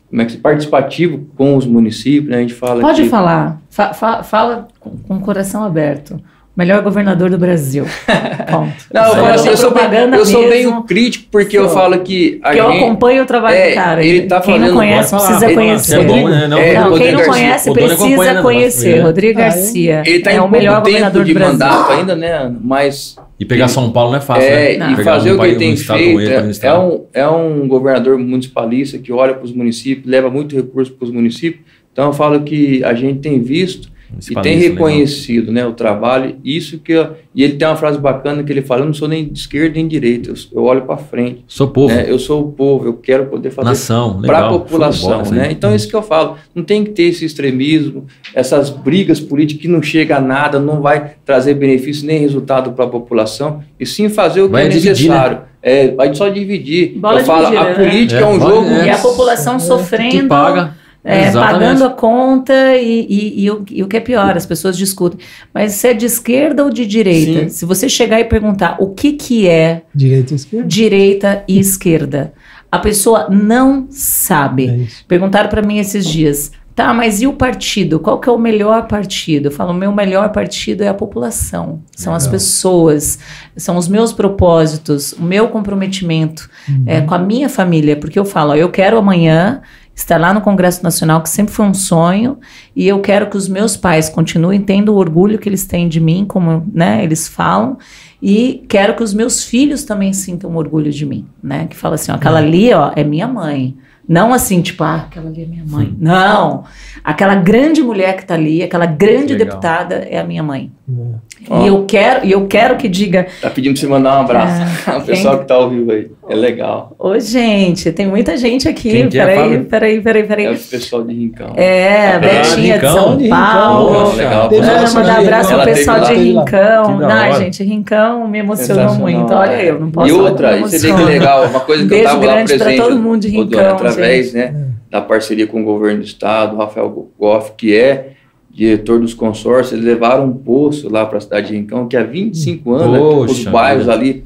como é que participativo com os municípios, né? A gente fala Pode que... falar, fa fa fala com, com o coração aberto. Melhor governador do Brasil. Ponto. Não, eu, falo assim, eu, sou, bem, eu sou bem crítico porque sou. eu falo que. A que gente, eu acompanho o trabalho é, do cara. Ele tá quem não conhece precisa conhecer. É bom, né? não, é, não, quem não conhece precisa conhecer. Rodrigo Garcia. Ele está é em o melhor governador de do Brasil. mandato ainda, né? Mas. E pegar ele, São Paulo não é fácil, é, né? E fazer um o que ele tem feito. É, é, um, é um governador municipalista que olha para os municípios, leva muito recurso para os municípios. Então eu falo que a gente tem visto e tem reconhecido né, o trabalho. Isso que eu, e ele tem uma frase bacana que ele fala: Eu não sou nem de esquerda nem de direita, eu, eu olho para frente. Sou povo. Né, eu sou o povo, eu quero poder fazer para a população. né? Então, é isso que eu falo. Não tem que ter esse extremismo, essas brigas políticas que não chega a nada, não vai trazer benefício nem resultado para a população, e sim fazer o que vai é dividir, né? necessário. Né? É, vai só dividir. Bola eu falo, a né? política é, é um jogo. E a população sofrendo. Que paga É, pagando a conta e, e, e, o, e, o, que é pior, as pessoas discutem. Mas se é de esquerda ou de direita? Sim. Se você chegar e perguntar o que, que é direita e esquerda, direita e esquerda a pessoa não sabe. É Perguntaram para mim esses dias. Tá, mas e o partido? Qual que é o melhor partido? Eu falo, o meu melhor partido é a população. São Legal. as pessoas, são os meus propósitos, o meu comprometimento uhum. é, com a minha família. Porque eu falo, ó, eu quero amanhã estar lá no Congresso Nacional, que sempre foi um sonho, e eu quero que os meus pais continuem tendo o orgulho que eles têm de mim, como né, eles falam, e quero que os meus filhos também sintam orgulho de mim, né? Que fala assim, ó, aquela é. ali, ó, é minha mãe. Não assim, tipo, ah, aquela ali é minha mãe. Sim. Não. Aquela grande mulher que está ali, aquela grande deputada é a minha mãe. É. E eu quero, e eu quero que diga. Tá pedindo pra você mandar um abraço. É, o pessoal quem... que tá ao vivo aí. É legal. Ô, gente, tem muita gente aqui. Quem peraí, é, peraí, peraí, peraí. É o pessoal de Rincão. É, a Betinha de São de Paulo. legal. Ana, mandar abraço pro pessoal de Rincão. Ai, gente, Rincão me emocionou muito. Olha, eu não posso E outra, isso é legal. Uma coisa que um eu tava lá presente. Beijo grande pra todo mundo de Rincão, Através, né? da parceria com o governo do estado, Rafael Goff, que é diretor dos consórcios, eles levaram um poço lá para a cidade de Rincão, que há 25 anos, Poxa, os bairros ali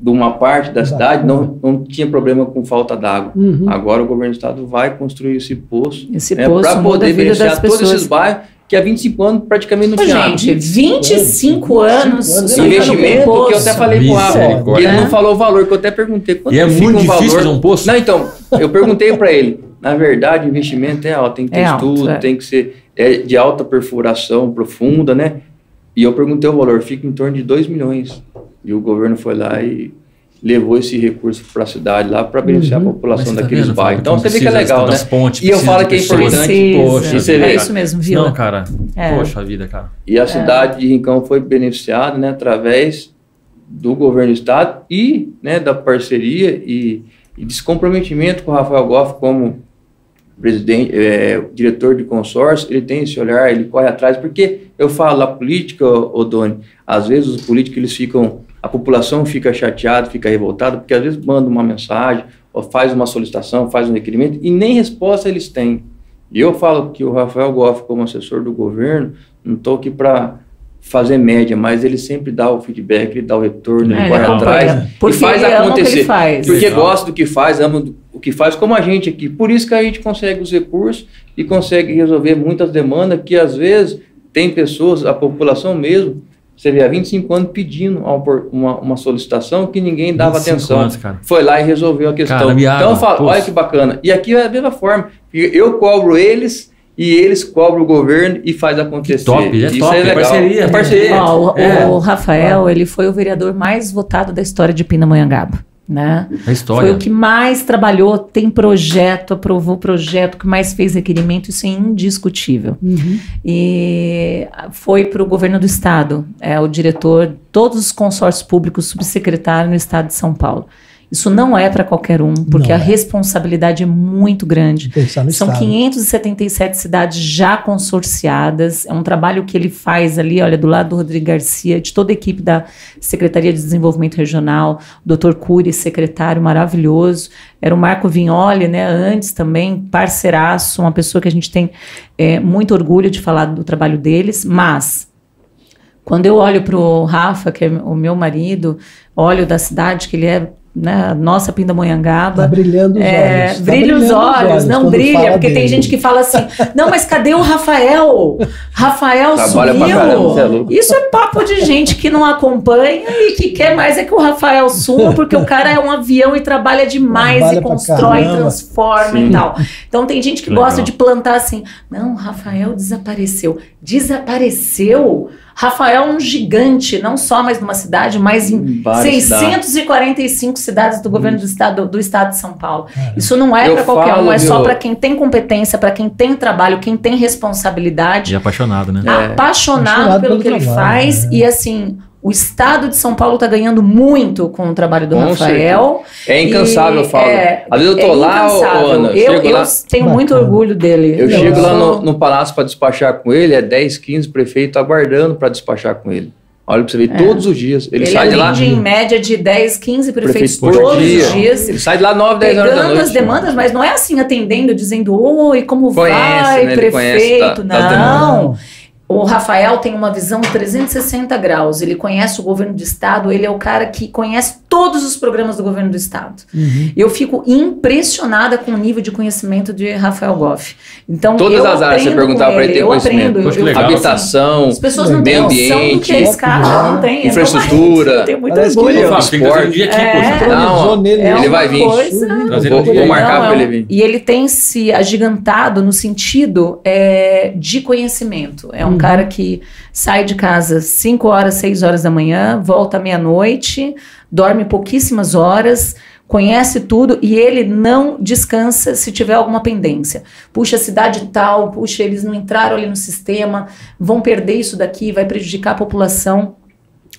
de uma parte da cidade não, não tinha problema com falta d'água. Uhum. Agora o governo do estado vai construir esse poço, esse né, poço para poder beneficiar todos esses bairros que há 25 anos praticamente não tinha Gente, 25 anos, anos investimento que eu até falei com o Rafa, ele não falou o valor, que eu até perguntei. Quanto e é muito um difícil valor? um poço? Não, então, eu perguntei para ele, na verdade, o investimento é alto, tem que ter é estudo, alto, é. tem que ser é de alta perfuração profunda, né? E eu perguntei o valor, fica em torno de 2 milhões. E o governo foi lá e levou esse recurso para a cidade lá para beneficiar uhum. a população tá daqueles bairros. Então você vê que é legal, né? Pontes, e eu falo que é importante. Poxa, e você é vê, isso mesmo, viu? Não, cara. É. Poxa vida, cara. E a cidade de Rincão foi beneficiada, né, através do governo do estado e, né, da parceria e, e desse comprometimento com o Rafael Goff como presidente, é, diretor de consórcio, ele tem esse olhar, ele corre atrás, porque eu falo, a política, Odone, às vezes os políticos eles ficam, a população fica chateada, fica revoltada, porque às vezes manda uma mensagem, ou faz uma solicitação, faz um requerimento, e nem resposta eles têm. E eu falo que o Rafael Goff, como assessor do governo, não estou aqui para fazer média, mas ele sempre dá o feedback, ele dá o retorno, é, ele corre atrás e faz acontecer. Faz. Porque gosta do que faz, ama o que faz, como a gente aqui. Por isso que a gente consegue os recursos e consegue resolver muitas demandas que às vezes tem pessoas, a população mesmo, você vê há 25 anos pedindo uma, uma solicitação que ninguém dava atenção. Anos, Foi lá e resolveu a questão. Cara, então eu falo, olha que bacana. E aqui é a mesma forma. Eu cobro eles e eles cobram o governo e faz acontecer. Top, é Isso top, é, legal. parceria. É parceria. o, é. o, Rafael, ele foi o vereador mais votado da história de Pindamonhangaba. Né? A história. Foi o que mais trabalhou, tem projeto, aprovou projeto, que mais fez requerimento, isso é indiscutível. Uhum. E foi para o governo do estado, é o diretor, todos os consórcios públicos, subsecretário no estado de São Paulo. Isso não é para qualquer um, porque não a é. responsabilidade é muito grande. São estado. 577 cidades já consorciadas. É um trabalho que ele faz ali, olha, do lado do Rodrigo Garcia, de toda a equipe da Secretaria de Desenvolvimento Regional, o Dr. Cury, secretário maravilhoso. Era o Marco Vignoli, né? Antes também, parceiraço, uma pessoa que a gente tem é, muito orgulho de falar do trabalho deles, mas quando eu olho para o Rafa, que é o meu marido, olho da cidade que ele é né, nossa Pindamonhangaba. Tá brilhando os é, olhos. Tá brilha os olhos, olhos, não brilha, porque dele. tem gente que fala assim: não, mas cadê o Rafael? Rafael Trabalha sumiu. Caramba, é Isso é papo de gente que não acompanha e que quer mais é que o Rafael suma, porque o cara é um avião e trabalha demais trabalha e constrói, transforma Sim. e tal. Então tem gente que Legal. gosta de plantar assim: não, o Rafael desapareceu. Desapareceu? Rafael é um gigante, não só mais numa cidade, mas em Várias 645 cidades. cidades do governo do estado, do estado de São Paulo. Isso não é para qualquer um, é só para quem tem competência, para quem tem trabalho, quem tem responsabilidade. E apaixonado, né? É. Apaixonado, apaixonado pelo, pelo, que ele trabalho, faz né? e assim o estado de São Paulo está ganhando muito com o trabalho do com Rafael. Certeza. É incansável, eu falo. É, Às vezes eu tô é lá, Ana, eu, eu lá, tenho Bacana. muito orgulho dele. Eu, eu chego lá no, no palácio para despachar com ele, é 10, 15 prefeitos aguardando para despachar com ele. Olha pra você ver, é. todos os dias. Ele, ele sai de lá. em média de 10, 15 prefeitos, por todos dia. os dias. Ele sai de lá 9, 10 horas da noite. as demandas, mas não é assim atendendo, dizendo, oi, como conhece, vai, né? prefeito. Tá, não. O Rafael tem uma visão 360 graus. Ele conhece o governo do estado, ele é o cara que conhece todos os programas do governo do estado. Uhum. Eu fico impressionada com o nível de conhecimento de Rafael Goff. Então, todas as áreas você perguntar para ele ter eu conhecimento. Aprendo, eu, eu, Habitação, assim, as pessoas não têm ambiente, do que é esse cara, não tem, infraestrutura. Tem muito orgulho. Esporte. É, não, é ele vai vir. Coisa, vou, vou marcar para ele vir. E ele tem se agigantado no sentido é, de conhecimento. É um um cara que sai de casa 5 horas, 6 horas da manhã, volta meia-noite, dorme pouquíssimas horas, conhece tudo e ele não descansa se tiver alguma pendência. Puxa, cidade tal, puxa, eles não entraram ali no sistema, vão perder isso daqui, vai prejudicar a população.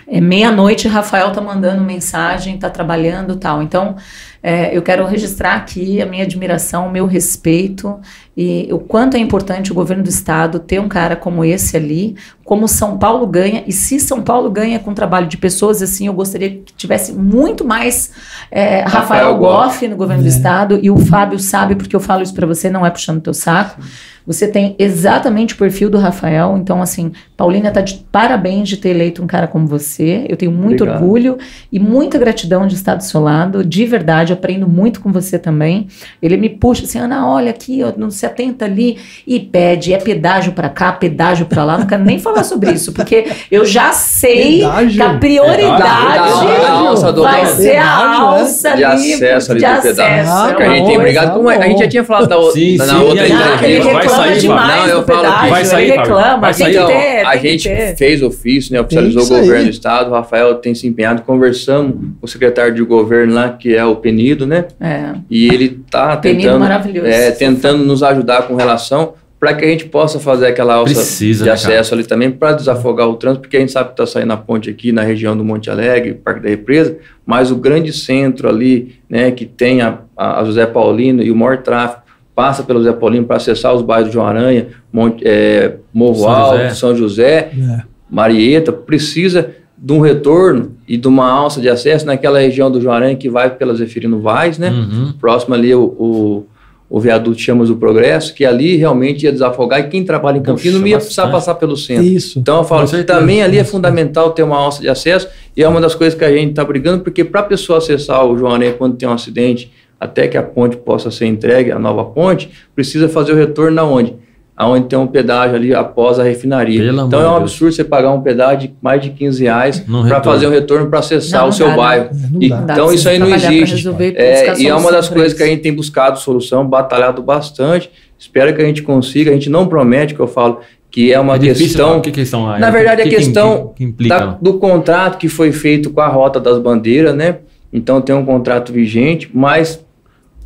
É meia-noite, Rafael tá mandando mensagem, tá trabalhando tal. Então, é, eu quero registrar aqui a minha admiração, o meu respeito e o quanto é importante o governo do estado ter um cara como esse ali, como São Paulo ganha, e se São Paulo ganha com o trabalho de pessoas assim, eu gostaria que tivesse muito mais é, Rafael, Rafael Goff no governo é. do estado, e o Fábio sabe, porque eu falo isso para você, não é puxando teu saco. Você tem exatamente o perfil do Rafael. Então, assim, Paulina está de parabéns de ter eleito um cara como você. Eu tenho muito Obrigado. orgulho e muita gratidão de estar do seu lado. De verdade, aprendo muito com você também. Ele me puxa assim, Ana, olha aqui, não se atenta ali e pede, é pedágio para cá, pedágio para lá. Não quero nem falar sobre isso, porque eu já sei pedágio. que a prioridade pedágio. vai ser a né? alça de acesso ali de, acesso. pedágio. que a gente tem. Obrigado. Como a gente já tinha falado da, sim, na, sim, outra entrevista sair, demais não, eu falo pedágio, vai sair, reclama, vai sair. Então, ter, a gente fez ofício, né, oficializou o governo do estado, o Rafael tem se empenhado, conversamos com o secretário de governo lá, que é o Penido, né? É. E ele está tentando, é, tentando nos ajudar com relação para que a gente possa fazer aquela alça Precisa, de né, acesso ali também para desafogar o trânsito, porque a gente sabe que está saindo a ponte aqui na região do Monte Alegre, Parque da Represa, mas o grande centro ali, né, que tem a, a José Paulino e o maior tráfego, passa pelo Zé Paulino para acessar os bairros de João Aranha, Monte, é, Morro São Alto, José. São José, é. Marieta, precisa de um retorno e de uma alça de acesso naquela região do Aranha que vai pela Zeferino Vaz, né? Uhum. Próximo ali o, o, o viaduto Chamas do Progresso, que ali realmente ia desafogar e quem trabalha em Campinas não ia precisar passar pelo centro. Isso. Então eu falo que também ali é fundamental ter uma alça de acesso e é uma das coisas que a gente está brigando, porque para a pessoa acessar o Aranha quando tem um acidente até que a ponte possa ser entregue, a nova ponte, precisa fazer o retorno na onde? Aonde tem um pedágio ali após a refinaria. Pelo então é um absurdo você pagar um pedágio de mais de 15 reais para fazer um retorno para acessar não, o seu bairro. E, então isso aí não existe. É, e é uma das coisas que a gente tem buscado solução, batalhado bastante. Espero que a gente consiga. A gente não promete, que eu falo, que é uma é questão. Que questão é? Na verdade, que, a questão que, que da, do contrato que foi feito com a Rota das Bandeiras, né? Então tem um contrato vigente, mas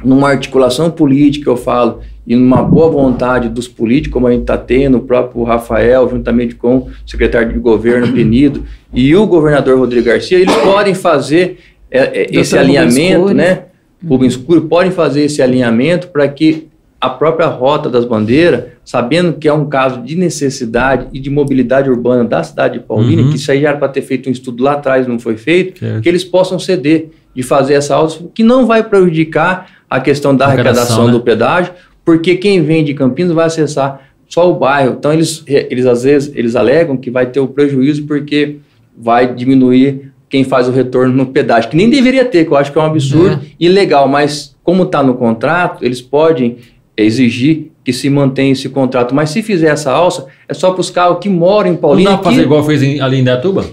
numa articulação política, eu falo, e numa boa vontade dos políticos, como a gente está tendo, o próprio Rafael, juntamente com o secretário de governo Penido e o governador Rodrigo Garcia, eles podem fazer é, é, esse alinhamento, né? Rubens Escuro, podem fazer esse alinhamento para que a própria rota das bandeiras, sabendo que é um caso de necessidade e de mobilidade urbana da cidade de Paulínia, uhum. que isso aí já era para ter feito um estudo lá atrás, não foi feito, certo. que eles possam ceder de fazer essa alça, que não vai prejudicar a questão da arrecadação, né? do pedágio, porque quem vem de Campinas vai acessar só o bairro. Então eles, eles às vezes eles alegam que vai ter o prejuízo porque vai diminuir quem faz o retorno no pedágio, que nem deveria ter, que eu acho que é um absurdo é. e legal, mas como está no contrato, eles podem exigir que se mantenha esse contrato. Mas se fizer essa alça, é só para os carros que moram em Paulínia. Não dá para fazer igual fez em, ali em Datuba?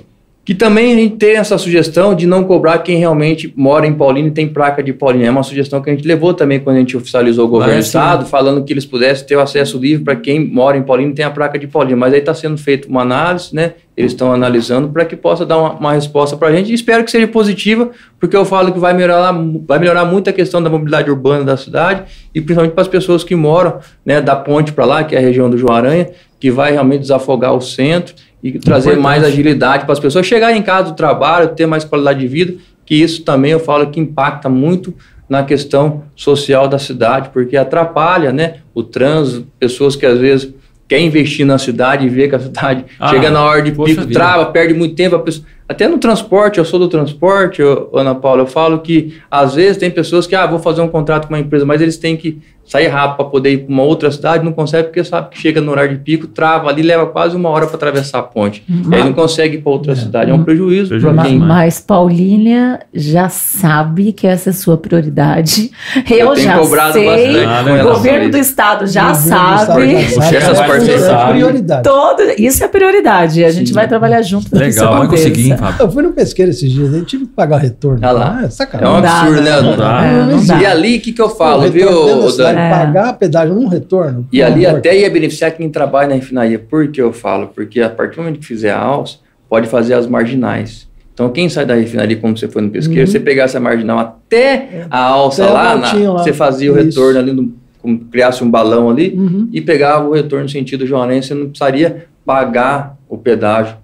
Que também a gente tem essa sugestão de não cobrar quem realmente mora em Paulínia e tem placa de Paulínia. É uma sugestão que a gente levou também quando a gente oficializou o governo do Estado, falando que eles pudessem ter o acesso livre para quem mora em Paulínia e tem a placa de Paulínia. Mas aí está sendo feita uma análise, né? Eles estão analisando para que possa dar uma, uma resposta para a gente. E espero que seja positiva, porque eu falo que vai melhorar, vai melhorar muito a questão da mobilidade urbana da cidade e principalmente para as pessoas que moram né, da ponte para lá, que é a região do João Aranha, que vai realmente desafogar o centro e trazer Importante. mais agilidade para as pessoas chegarem em casa do trabalho, ter mais qualidade de vida, que isso também eu falo que impacta muito na questão social da cidade, porque atrapalha né, o trânsito, pessoas que às vezes quer investir na cidade e vê que a cidade ah, chega na hora de pico, trava, perde muito tempo, a pessoa até no transporte, eu sou do transporte, eu, Ana Paula, eu falo que às vezes tem pessoas que, ah, vou fazer um contrato com uma empresa, mas eles têm que sair rápido para poder ir para uma outra cidade, não consegue porque sabe que chega no horário de pico, trava ali, leva quase uma hora para atravessar a ponte. Mas, aí não consegue ir para outra é. cidade. É um prejuízo para quem. Mas Paulínia já sabe que essa é a sua prioridade. Eu, eu já sei. Ah, o governo do estado já sabe. Das parceiras sabe. Todo, isso é prioridade. A gente Sim. vai trabalhar junto. Legal, vai conseguir, Fábio. Eu fui no pesqueiro esses dias, eu tive que pagar retorno. Ah lá. Ah, é sacanagem. É um absurdo, né? Não dá. Não dá. E ali, o que, que eu falo, viu, Dani? é. pagar pedágio num retorno. E ali amor. até ia beneficiar quem trabalha na refinaria. Por que eu falo? Porque a partir do momento que fizer a alça, pode fazer as marginais. Então, quem sai da refinaria, como você foi no pesqueiro, uhum. você pegasse a marginal até a alça até lá, na, lá, você fazia o retorno ali, no, como, criasse um balão ali uhum. e pegava o retorno no sentido joanense, você não precisaria pagar o pedágio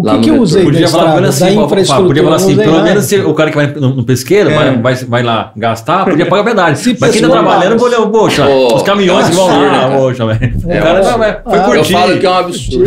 o que, que eu usei podia falar assim, infraestrutura? Podia falar assim, pelo menos se o cara que vai no, no pesqueiro é. vai, vai, vai, lá gastar, podia pagar a pedágio. Mas quem tá trabalhando, vou olhar, poxa, oh, os caminhões que vão lá, poxa, velho. O cara vai, foi curtir. Eu falo que é um absurdo.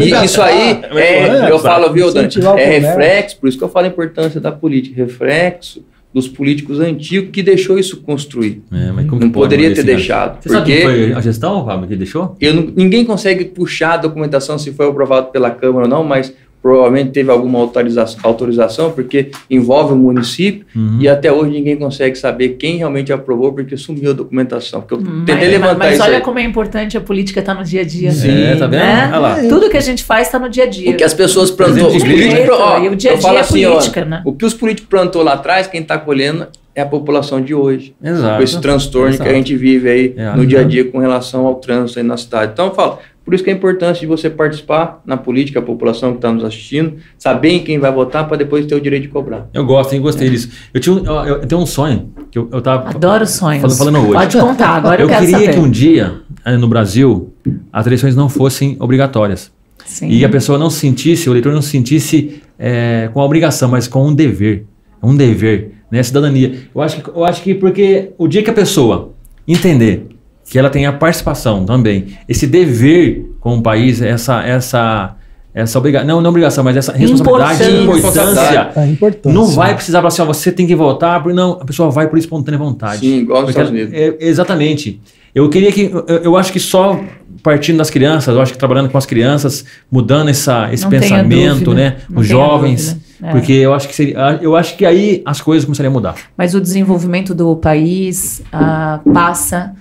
E isso aí, é, eu falo, viu, Dani, é reflexo, por isso que eu falo a importância da política, reflexo dos políticos antigos que deixou isso construir. É, não poderia ter deixado. Você porque sabe foi a gestão, Fábio, que deixou? Eu não, ninguém consegue puxar a documentação se foi aprovado pela Câmara ou não, mas provavelmente teve alguma autorização, autorização porque envolve o município uhum. e até hoje ninguém consegue saber quem realmente aprovou porque sumiu a documentação. Porque eu uhum. tentei mas, levantar mas, mas olha aí. como é importante a política estar tá no dia a dia. Sim, é, tá vendo? Né? Tudo que a gente faz está no dia a dia. O que as pessoas plantou. Os políticos, ó, e o dia a dia é assim, política, ó, né? O que os políticos plantou lá atrás, quem está colhendo é a população de hoje. Exato. Com esse transtorno Exato. que a gente vive aí é, no dia a dia com relação ao trânsito aí na cidade. Então eu falo, por isso que é importante de você participar na política, a população que está nos assistindo, saber em quem vai votar para depois ter o direito de cobrar. Eu gosto, hein? Gostei é. disso. Eu, tinha, eu, eu, tenho um sonho. Que eu, eu tava Adoro sonhos. Falando, falando hoje. Pode contar, agora eu, eu queria saber. que um dia, eh, no Brasil, as eleições não fossem obrigatórias. Sim. E a pessoa não se sentisse, o eleitor não se sentisse é, com a obrigação, mas com um dever. Um dever, né? Cidadania. Eu acho, que, eu acho que porque o dia que a pessoa entender que ela tenha participação também. Esse dever com o país, essa essa essa obrigação, não, não obrigação, mas essa responsabilidade, importância, é, importância. Não vai precisar falar assim, ó, você tem que votar, porque não, a pessoa vai por espontânea vontade. Sim, igual nos Estados Unidos. É, exatamente. Eu queria que, eu, eu, acho que só partindo das crianças, eu acho que trabalhando com as crianças, mudando essa, esse não pensamento, né, não os jovens, é. porque eu acho que seria, eu acho que aí as coisas começariam a mudar. Mas o desenvolvimento do país ah, passa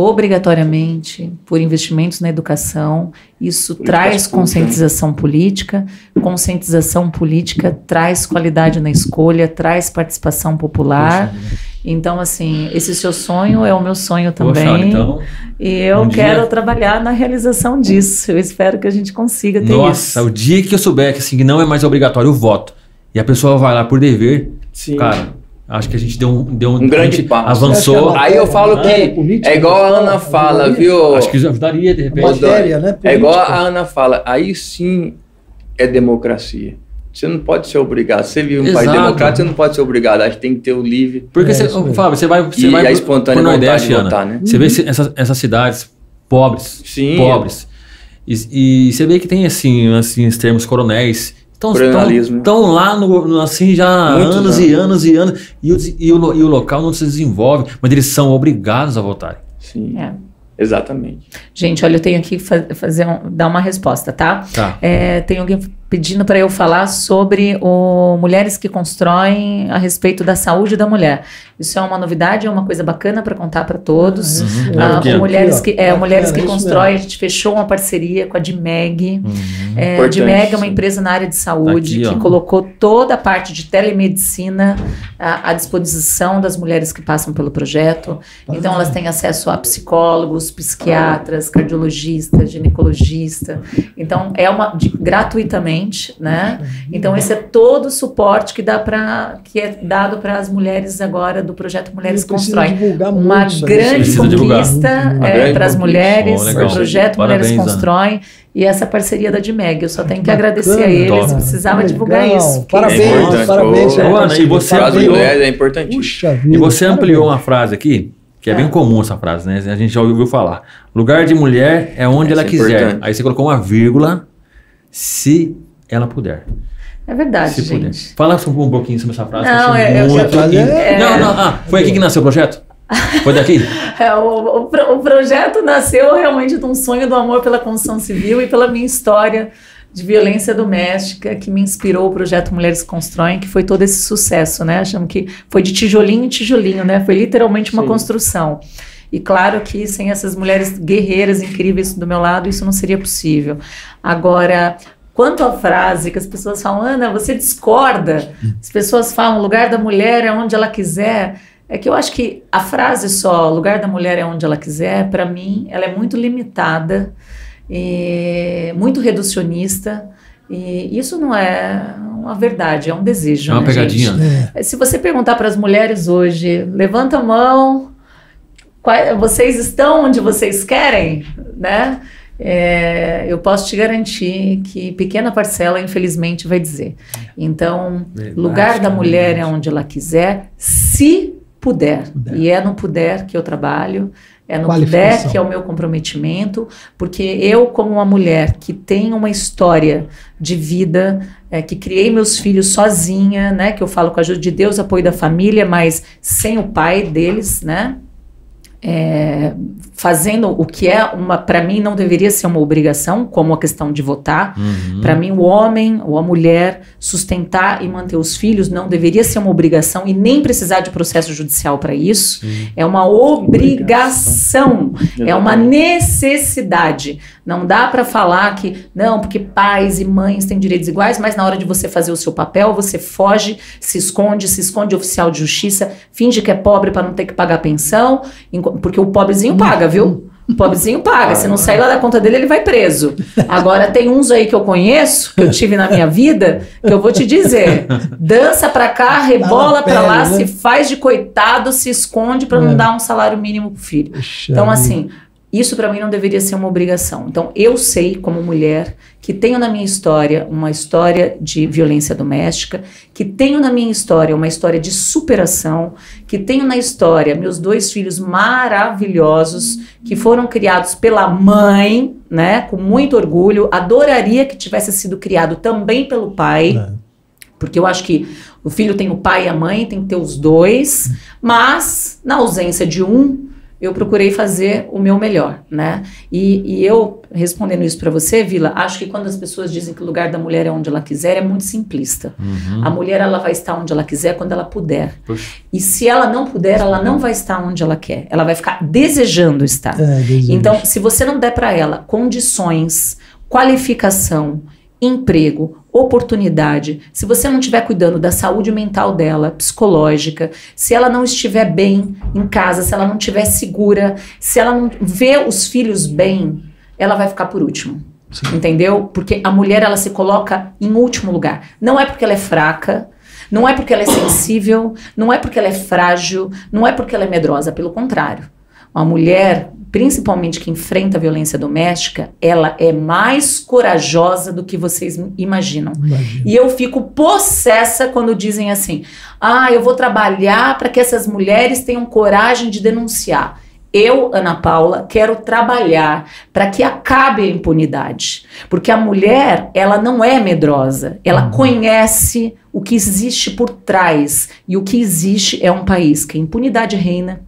obrigatoriamente por investimentos na educação. Isso traz conscientização política. Conscientização política traz qualidade na escolha, traz participação popular. Então, assim, esse seu sonho é o meu sonho também. Poxa, então, e eu um quero dia... trabalhar na realização disso. Eu espero que a gente consiga ter Nossa, isso. Nossa, o dia que eu souber que assim, não é mais obrigatório o voto e a pessoa vai lá por dever, Sim. cara, Acho que a gente deu um, deu um, um grande passo. Avançou. Aí eu falo que é igual a Ana fala, viu? Acho que ajudaria, de repente. Matéria, né? É igual a Ana fala. Aí sim é democracia. Você não pode ser obrigado. Você vive um Exato. país democrático, você não pode ser obrigado. Acho que tem que ter o livre. Porque, é, você, Fábio, você vai, você e vai a espontânea Nordeste, Ana, votar, né? Você uhum. vê essas, essas cidades pobres, Sim. pobres. E, e, você vê que tem, assim, assim, os termos coronéis Estão lá no, no, assim já Muito anos e anos e anos e o, e, o, e o local não se desenvolve, mas eles são obrigados a votarem. Sim. É. Exatamente. Gente, olha, eu tenho aqui fazer um, dar uma resposta, tá? Tá. É, tem alguém pedindo para eu falar sobre o Mulheres que Constroem a respeito da saúde da mulher. Isso é uma novidade, é uma coisa bacana para contar para todos. Uhum. Ah, é, mulheres que, é, Mulheres que Constroem, a gente fechou uma parceria com a DIMEG. Uhum. É, a DIMEG é uma empresa na área de saúde aqui, que colocou toda a parte de telemedicina à, à, disposição das mulheres que passam pelo projeto. Então, elas têm acesso a psicólogos, psiquiatras, cardiologistas, ginecologistas. Então, é uma de, gratuitamente né? Então esse é todo o suporte que dá para que é dado para as mulheres agora do projeto Mulheres Constrói. Uma grande conquista é, para as mulheres, oh, o projeto Parabéns, Mulheres Constroem e essa parceria da DMEG. Eu só tenho que agradecer a eles, Top. precisava Legal. divulgar isso. Parabéns, é parabéns. Ana, e você ampliou, é importantíssimo. e você ampliou uma frase aqui, que é, é, bem comum essa frase, né? A gente já ouviu falar. Lugar de mulher é onde ela é quiser. Importante. Aí você colocou uma vírgula, se ela puder. É verdade, se gente. Puder. Fala um pouquinho sobre essa frase. Não, é, muito... eu, é... Não, não, ah, foi aqui que nasceu o projeto? Foi daqui? é, o, o, o, projeto nasceu realmente de um sonho do amor pela construção civil e pela minha história de violência doméstica que me inspirou o projeto Mulheres Constroem, que foi todo esse sucesso, né? Achamos que foi de tijolinho em tijolinho, né? Foi literalmente uma Sim. construção. E claro que sem essas mulheres guerreiras incríveis do meu lado, isso não seria possível. Agora, quanto à frase que as pessoas falam, Ana, você discorda. As pessoas falam, lugar da mulher é onde ela quiser. É que eu acho que a frase só, lugar da mulher é onde ela quiser, para mim, ela é muito limitada e muito reducionista. E isso não é uma verdade, é um desejo. É uma né, pegadinha. É. Se você perguntar para as mulheres hoje, levanta a mão, qual, vocês estão onde vocês querem, né? É, eu posso te garantir que pequena parcela, infelizmente, vai dizer. Então, verdade, lugar da mulher é onde ela quiser, se puder. puder. E é no puder que eu trabalho é no puder que é o meu comprometimento, porque eu, como uma mulher que tem uma história de vida, é, que criei meus filhos sozinha, né, que eu falo com a ajuda de Deus, apoio da família, mas sem o pai deles, né, é, fazendo o que é uma para mim não deveria ser uma obrigação como a questão de votar uhum. para mim o homem ou a mulher sustentar e manter os filhos não deveria ser uma obrigação e nem precisar de processo judicial para isso Sim. é uma obrigação, obrigação. é uma necessidade não dá para falar que não porque pais e mães têm direitos iguais mas na hora de você fazer o seu papel você foge se esconde se esconde oficial de justiça finge que é pobre para não ter que pagar pensão porque o pobrezinho paga, viu? O pobrezinho paga. Se não sair lá da conta dele, ele vai preso. Agora, tem uns aí que eu conheço, que eu tive na minha vida, que eu vou te dizer: dança pra cá, rebola pra lá, né? se faz de coitado, se esconde para não é. dar um salário mínimo pro filho. Então, assim, isso para mim não deveria ser uma obrigação. Então, eu sei, como mulher, que tenho na minha história uma história de violência doméstica, que tenho na minha história uma história de superação, que tenho na história meus dois filhos maravilhosos que foram criados pela mãe, né, com muito orgulho. Adoraria que tivesse sido criado também pelo pai. É. Porque eu acho que o filho tem o pai e a mãe, tem que ter os dois, mas na ausência de um, eu procurei fazer o meu melhor, né? E, e eu, respondendo isso para você, Vila, acho que quando as pessoas dizem que o lugar da mulher é onde ela quiser, é muito simplista. Uhum. A mulher, ela vai estar onde ela quiser quando ela puder. Puxa. E se ela não puder, ela não vai estar onde ela quer. Ela vai ficar desejando estar. É, então, se você não der para ela condições, qualificação, emprego, oportunidade, se você não estiver cuidando da saúde mental dela, psicológica, se ela não estiver bem em casa, se ela não estiver segura, se ela não vê os filhos bem, ela vai ficar por último. Sim. Entendeu? Porque a mulher ela se coloca em último lugar. Não é porque ela é fraca, não é porque ela é sensível, não é porque ela é frágil, não é porque ela é medrosa, pelo contrário. Uma mulher principalmente que enfrenta a violência doméstica, ela é mais corajosa do que vocês imaginam. Imagina. E eu fico possessa quando dizem assim: ah, eu vou trabalhar para que essas mulheres tenham coragem de denunciar. Eu, Ana Paula, quero trabalhar para que acabe a impunidade. Porque a mulher, ela não é medrosa, ela uhum. conhece o que existe por trás. E o que existe é um país que a impunidade reina,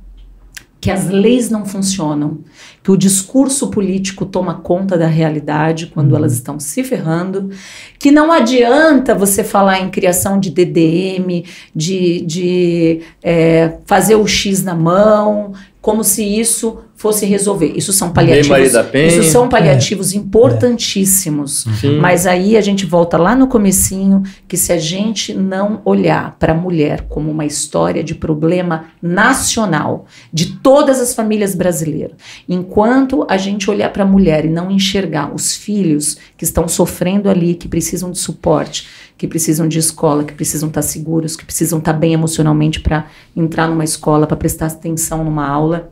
que as leis não funcionam, que o discurso político toma conta da realidade quando uhum. elas estão se ferrando, que não adianta você falar em criação de DDM, de, de é, fazer o X na mão, como se isso fosse resolver. Isso são paliativos. Isso são paliativos é. importantíssimos. É. Mas aí a gente volta lá no comecinho que se a gente não olhar para a mulher como uma história de problema nacional de todas as famílias brasileiras, enquanto a gente olhar para a mulher e não enxergar os filhos que estão sofrendo ali, que precisam de suporte, que precisam de escola, que precisam estar seguros, que precisam estar bem emocionalmente para entrar numa escola, para prestar atenção numa aula,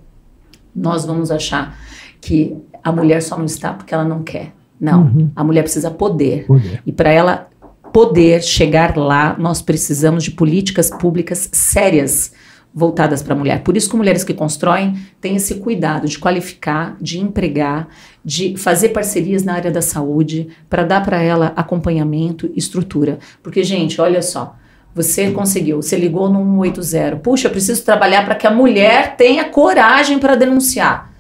nós vamos achar que a mulher só não está porque ela não quer. Não, uhum. a mulher precisa poder. poder. E para ela poder chegar lá, nós precisamos de políticas públicas sérias voltadas para a mulher. Por isso que mulheres que constroem têm esse cuidado de qualificar, de empregar, de fazer parcerias na área da saúde, para dar para ela acompanhamento e estrutura. Porque, gente, olha só, você conseguiu, você ligou no 180. Puxa, eu preciso trabalhar para que a mulher tenha coragem para denunciar.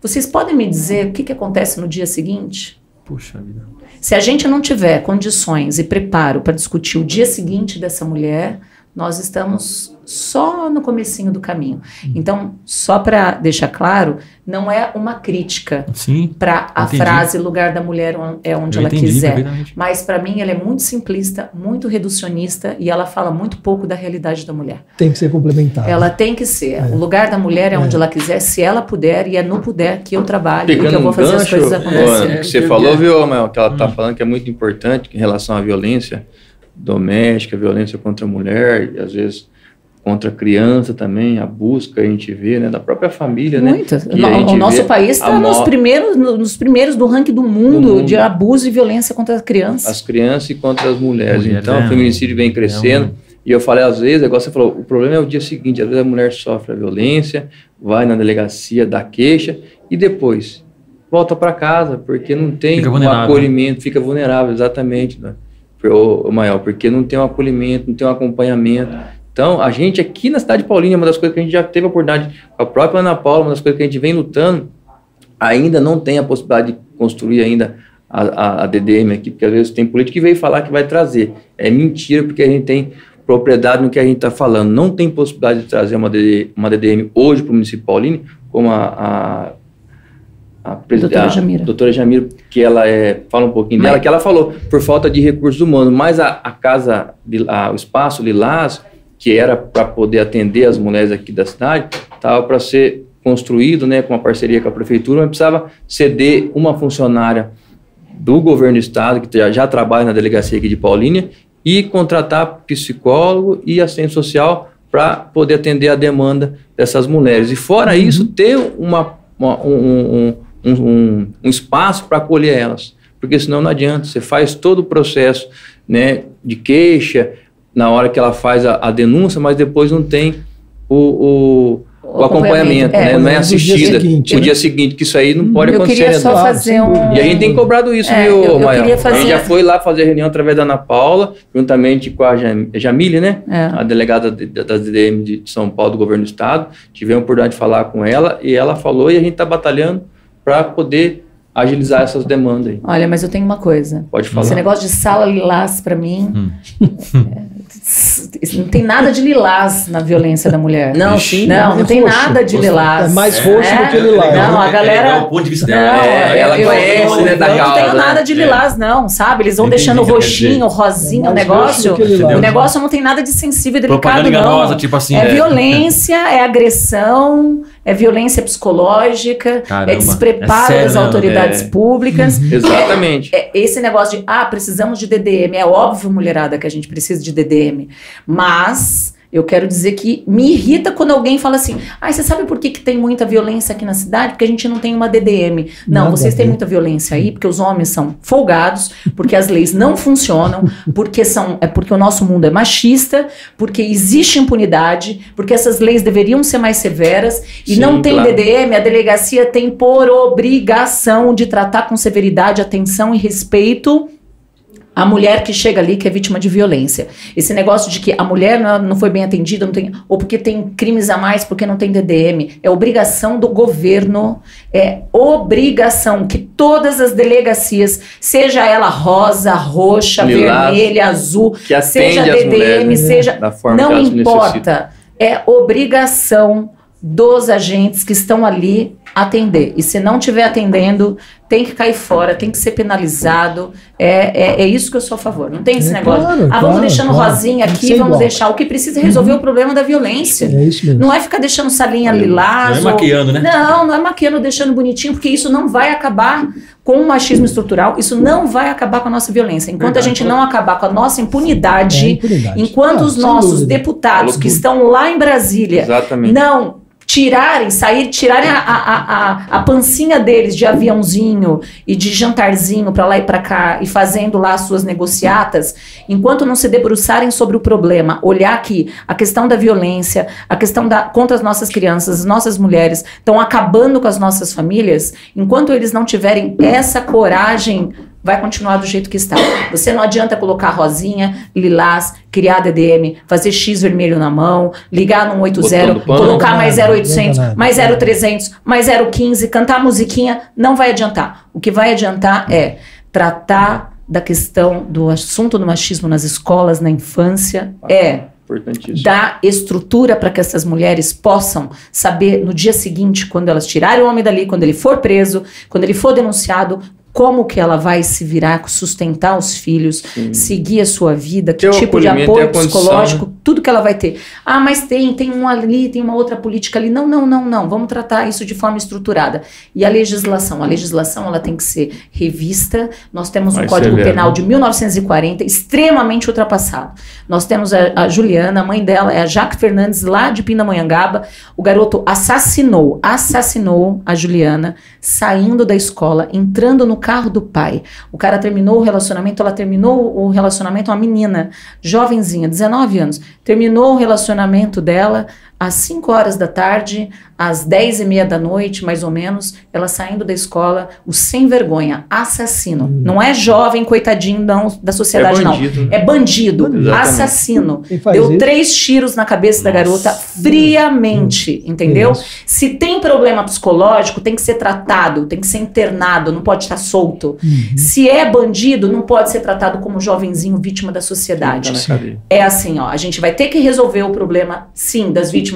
Vocês podem me dizer o que, que acontece no dia seguinte? Puxa vida. Se a gente não tiver condições e preparo para discutir o dia seguinte dessa mulher, nós estamos só no comecinho do caminho. Então, só para deixar claro, não é uma crítica para a frase lugar da mulher é onde Eu ela quiser. Mas para mim ela é muito simplista, muito reducionista e ela fala muito pouco da realidade da mulher. Tem que ser complementar. Ela tem que ser. É. O lugar da mulher é, é, onde ela quiser, se ela puder e é no puder que eu trabalho e que eu vou fazer gancho, as coisas acontecerem. Você falou, viu, Mel, que ela está hum. falando que é muito importante em relação à violência doméstica, violência contra a mulher, e às vezes contra a criança também, a busca a gente vê, né, da própria família, Muitas. né? O nosso país está nos primeiros, nos primeiros do ranking do mundo, do mundo, de abuso e violência contra as crianças. As crianças e contra as mulheres. Mulher, então, é, o feminicídio vem crescendo. É e eu falei, às vezes, igual você falou, o problema é o dia seguinte. Às vezes a mulher sofre a violência, vai na delegacia, dá queixa, e depois volta para casa, porque não tem um acolhimento, fica vulnerável, exatamente. Né? Maior, porque não tem um acolhimento, não tem um acompanhamento. Então, a gente aqui na cidade de Paulínia, uma das coisas que a gente já teve a oportunidade, com a própria Ana Paula, uma das coisas que a gente vem lutando, ainda não tem a possibilidade de construir ainda a, a, a DDM aqui, porque às vezes tem político que veio falar que vai trazer. É mentira, porque a gente tem propriedade no que a gente está falando. Não tem possibilidade de trazer uma, DD, uma DDM hoje para o município de Paulínia, como a, a a, doutora, a Jamira. doutora Jamira, que ela é, fala um pouquinho mas, dela, que ela falou, por falta de recursos humanos, mas a, a casa, a, o espaço Lilás, que era para poder atender as mulheres aqui da cidade, estava para ser construído, né, com uma parceria com a prefeitura, mas precisava ceder uma funcionária do governo do estado, que já, já trabalha na delegacia aqui de Paulínia, e contratar psicólogo e assistente social para poder atender a demanda dessas mulheres. E fora uhum. isso, ter uma, uma um, um um, um, um espaço para acolher elas. Porque senão não adianta, você faz todo o processo né, de queixa na hora que ela faz a, a denúncia, mas depois não tem o, o o acompanhamento, é, né? não é assistida. Dia seguinte, o né? dia seguinte, que isso aí não pode eu acontecer. Eu queria só fazer um... E a gente tem cobrado isso, é, viu, eu, eu Maia? Fazer... A gente já foi lá fazer reunião através da Ana Paula, juntamente com a Jamile, né? É. A delegada da DDM de São Paulo, do governo do estado. Tivemos a oportunidade de falar com ela e ela falou e a gente está batalhando para poder agilizar essas demandas aí. Olha, mas eu tenho uma coisa. Pode falar. Esse negócio de sala lilás para mim hum. não tem nada de lilás na violência da mulher. Não, sim. Não, não, não tem roxo. nada de lilás. É mais roxo é. do que lilás. Não, a galera. É, é o ponto de vista dela. Não, é, ela eu, conhece, eu, né, da Eu não tenho nada de lilás, não, sabe? Eles vão Entendi deixando roxinho, rosinho, o negócio. O negócio não tem nada de sensível e delicado, não. tipo assim. É, violência, é agressão, é violência psicológica, Caramba, é despreparo sério, das autoridades públicas. Uhum. Exatamente. esse negócio de, ah, precisamos de DDM. É óbvio, mulherada, que a gente precisa de DDM. Mas eu quero dizer que me irrita quando alguém fala assim: ah, você sabe por que, que tem muita violência aqui na cidade? Porque a gente não tem uma DDM. Não, Nada vocês têm muita violência aí porque os homens são folgados, porque as leis não funcionam, porque são é porque o nosso mundo é machista, porque existe impunidade, porque essas leis deveriam ser mais severas e Sim, não tem claro. DDM. A delegacia tem por obrigação de tratar com severidade, atenção e respeito a mulher que chega ali que é vítima de violência. Esse negócio de que a mulher não foi bem atendida, não tem, ou porque tem crimes a mais, porque não tem DDM, é obrigação do governo, é obrigação que todas as delegacias, seja ela rosa, roxa, Lilás, vermelha, azul, seja DDM, mulheres, seja não importa, é obrigação dos agentes que estão ali atender. E se não estiver atendendo, tem que cair fora, tem que ser penalizado. É, é, é isso que eu sou a favor. Não tem esse é, negócio. Claro, ah, vamos deixando claro. rosinha aqui, vamos igual. deixar. O que precisa é resolver uhum. o problema da violência. É isso mesmo. Não é ficar deixando salinha lilás. Não é maquiando, né? Não, não é maquiando, deixando bonitinho, porque isso não vai acabar com o machismo estrutural, isso não vai acabar com a nossa violência. Enquanto Verdade. a gente não acabar com a nossa impunidade, é, impunidade. enquanto ah, os nossos dúvida. deputados que estão lá em Brasília Exatamente. não tirarem, sair, tirarem a, a, a, a pancinha deles de aviãozinho e de jantarzinho para lá e para cá e fazendo lá as suas negociatas, enquanto não se debruçarem sobre o problema, olhar que a questão da violência, a questão da contra as nossas crianças, as nossas mulheres estão acabando com as nossas famílias, enquanto eles não tiverem essa coragem vai continuar do jeito que está. Você não adianta colocar rosinha, lilás, criar DDM, fazer X vermelho na mão, ligar no 80, colocar mais 0800, mais 0300, mais 015, cantar musiquinha, não vai adiantar. O que vai adiantar é tratar da questão do assunto do machismo nas escolas, na infância, é dar estrutura para que essas mulheres possam saber no dia seguinte, quando elas tirarem o homem dali, quando ele for preso, quando ele for denunciado, como que ela vai se virar, sustentar os filhos, Sim. seguir a sua vida, que tipo de apoio psicológico, né? tudo que ela vai ter. Ah, mas tem, tem um ali, tem uma outra política ali. Não, não, não, não. Vamos tratar isso de forma estruturada. E a legislação, a legislação ela tem que ser revista. Nós temos um Código. Penal de 1940 extremamente ultrapassado. Nós temos a, a, Juliana, a mãe dela é a Jaque Fernandes lá de Pindamonhangaba. O garoto assassinou, assassinou a Juliana saindo da escola, entrando no carro do pai. O cara terminou o relacionamento, ela terminou o relacionamento, uma menina, jovenzinha, 19 anos, terminou o relacionamento dela às 5 horas da tarde, às 10 e meia da noite, mais ou menos, ela saindo da escola, o sem vergonha, assassino. Hum. Não é jovem, coitadinho não, da sociedade, é bandido, não. Né? É bandido, Exatamente. assassino. Deu isso? três tiros na cabeça Nossa. da garota friamente, hum. entendeu? Isso. Se tem problema psicológico, tem que ser tratado, tem que ser internado, não pode estar solto. Uhum. Se é bandido, não pode ser tratado como jovenzinho vítima da sociedade. Tá é assim, ó, a gente vai ter que resolver o problema, sim, das vítimas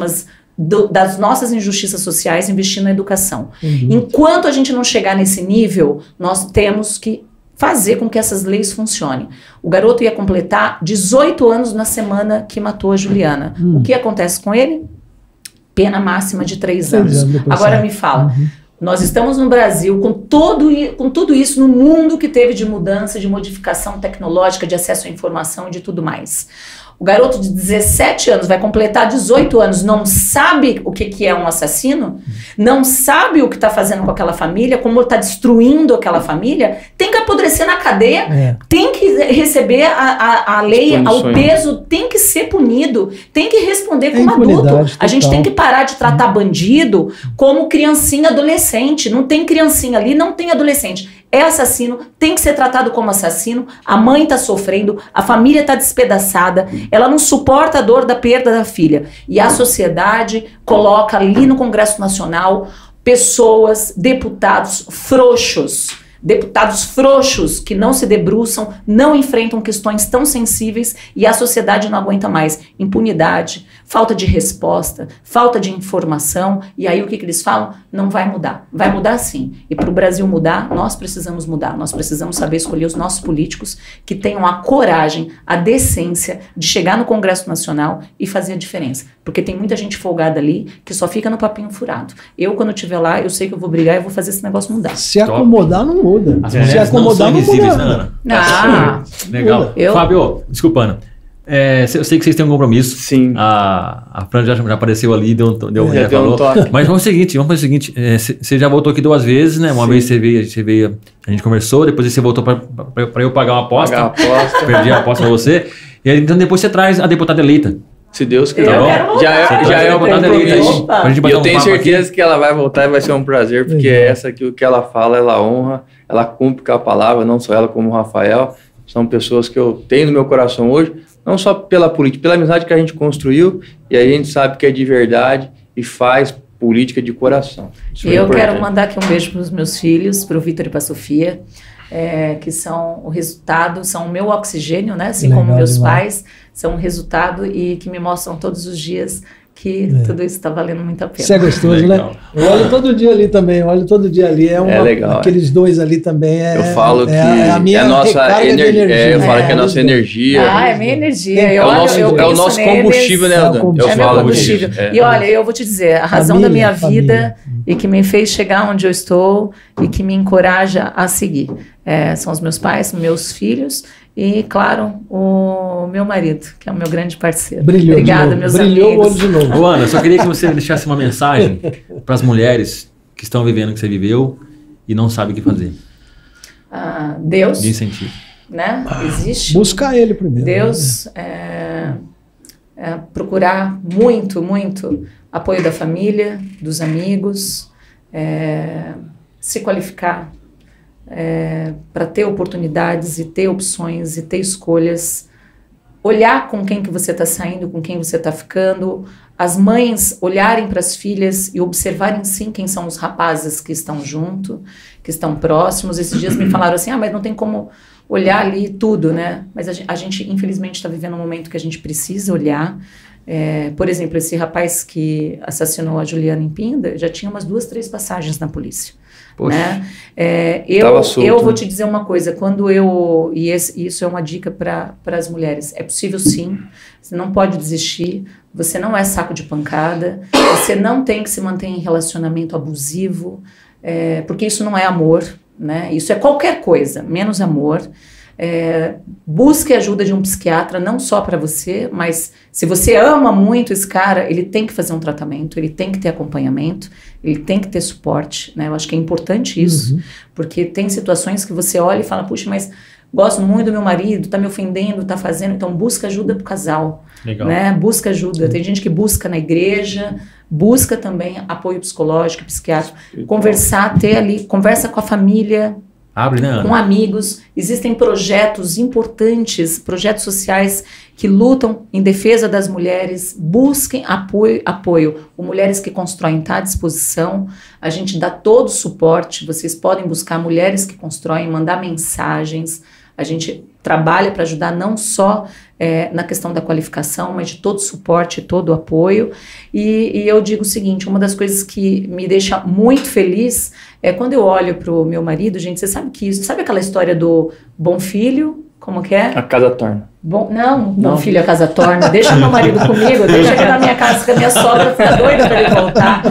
do, das nossas injustiças sociais investindo na educação. Uhum. Enquanto a gente não chegar nesse nível, nós temos que fazer com que essas leis funcionem. O garoto ia completar 18 anos na semana que matou a Juliana. Uhum. O que acontece com ele? Pena máxima de 3 anos. Agora me fala. Uhum. Nós estamos no Brasil com, todo, com tudo isso no mundo que teve de mudança, de modificação tecnológica, de acesso à informação e de tudo mais. O garoto de 17 anos vai completar 18 anos, não sabe o que, que é um assassino, não sabe o que está fazendo com aquela família, como está destruindo aquela família, tem que apodrecer na cadeia, é. tem que receber a, a, a lei, o peso, tem que ser punido, tem que responder como adulto. Total. A gente tem que parar de tratar bandido como criancinha adolescente. Não tem criancinha ali, não tem adolescente é assassino, tem que ser tratado como assassino. A mãe está sofrendo, a família está despedaçada, ela não suporta a dor da perda da filha. E a sociedade coloca ali no Congresso Nacional pessoas, deputados frouxos deputados frouxos que não se debruçam, não enfrentam questões tão sensíveis e a sociedade não aguenta mais. Impunidade, falta de resposta, falta de informação, e aí o que, que eles falam? Não vai mudar. Vai mudar sim. E para o Brasil mudar, nós precisamos mudar. Nós precisamos saber escolher os nossos políticos que tenham a coragem, a decência de chegar no Congresso Nacional e fazer a diferença. Porque tem muita gente folgada ali que só fica no papinho furado. Eu, quando estiver lá, eu sei que eu vou brigar e vou fazer esse negócio mudar. Se acomodar, não muda. As Se acomodar, não, não muda. Né, ah, Legal. Eu... Fábio, desculpa, Ana. É, eu sei que vocês têm um compromisso. Sim. A, a Fran já, já apareceu ali, deu, deu, já, já falou. Um toque. Mas vamos fazer o seguinte, vamos fazer o seguinte. É, você já voltou aqui duas vezes, né? Uma Sim. vez você veio, você veio, a gente conversou, depois você voltou para eu pagar uma aposta. Pagar aposta. Perdi a aposta para você. E aí, então depois você traz a deputada eleita. Se Deus quiser. Tá já é, já é uma compromisso. Eu tenho certeza aqui. que ela vai voltar e vai ser um prazer, porque é essa que o que ela fala, ela honra, ela cumpre com a palavra, não só ela como o Rafael. São pessoas que eu tenho no meu coração hoje não só pela política, pela amizade que a gente construiu e a gente sabe que é de verdade e faz política de coração. Isso eu quero mandar aqui um beijo para os meus filhos, para o Vitor e para a Sofia, é, que são o resultado, são o meu oxigênio, né? Assim Legal, como meus demais. pais são o resultado e que me mostram todos os dias que é. tudo isso está valendo muito a pena. Isso é gostoso, né? legal. né? Eu olho todo dia ali também, olho todo dia ali. É, uma, é legal. Aqueles é. dois ali também é. Eu falo é, que é a minha é nossa ener energia. É, eu falo que é a nossa energia. Ah, é minha energia. é, o nosso, eu é o nosso combustível, né? Eu é falo combustível. E olha, eu vou te dizer, a razão família, da minha vida família. e que me fez chegar onde eu estou e que me encoraja a seguir. são os meus pais, meus filhos e, claro, o meu marido, que é o meu grande parceiro. Brilhou Obrigada, meus Brilhou amigos. Brilhou o olho de novo. Ô, Ana, só queria que você deixasse uma mensagem para as mulheres que estão vivendo o que você viveu e não sabem o que fazer. Ah, Deus. De incentivo. Né? Existe. Buscar Ele primeiro. Deus, né? é, é, procurar muito, muito apoio da família, dos amigos, é, se qualificar é, para ter oportunidades e ter opções e ter escolhas, olhar com quem que você está saindo, com quem você está ficando, as mães olharem para as filhas e observarem sim quem são os rapazes que estão junto, que estão próximos. Esses dias me falaram assim, ah, mas não tem como olhar ali tudo, né? Mas a gente, infelizmente está vivendo um momento que a gente precisa olhar. É, por exemplo, esse rapaz que assassinou a Juliana em Pinda já tinha umas duas, três passagens na polícia. Poxa, né? É, eu, solto, eu vou te dizer uma coisa, quando eu. E esse, isso é uma dica para as mulheres. É possível sim, você não pode desistir, você não é saco de pancada, você não tem que se manter em relacionamento abusivo, é, porque isso não é amor, né? Isso é qualquer coisa, menos amor. É, busque ajuda de um psiquiatra, não só para você, mas se você ama muito esse cara, ele tem que fazer um tratamento, ele tem que ter acompanhamento, ele tem que ter suporte, né? Eu acho que é importante isso, uhum. porque tem situações que você olha e fala, puxa, mas gosto muito do meu marido, tá me ofendendo, tá fazendo, então busca ajuda pro casal, Legal. né? Busca ajuda. Tem gente que busca na igreja, busca também apoio psicológico, psiquiátrico, conversar, ter ali, conversa com a família, Abre, né, Ana? Com amigos. Existem projetos importantes, projetos sociais que lutam em defesa das mulheres. Busquem apoio. apoio. O Mulheres que Constroem está à disposição. A gente dá todo o suporte. Vocês podem buscar Mulheres que Constroem, mandar mensagens. A gente trabalha para ajudar não só é, na questão da qualificação, mas de todo o suporte, todo o apoio. E, e, eu digo o seguinte: uma das coisas que me deixa muito feliz é quando eu olho para o meu marido, gente, você sabe que isso, sabe aquela história do bom filho? Como que é? A casa torna. Bom, não, não, bom filho, a casa torna. Deixa meu marido comigo, deixa ele na minha casa, que a minha sogra fica doida para ele voltar.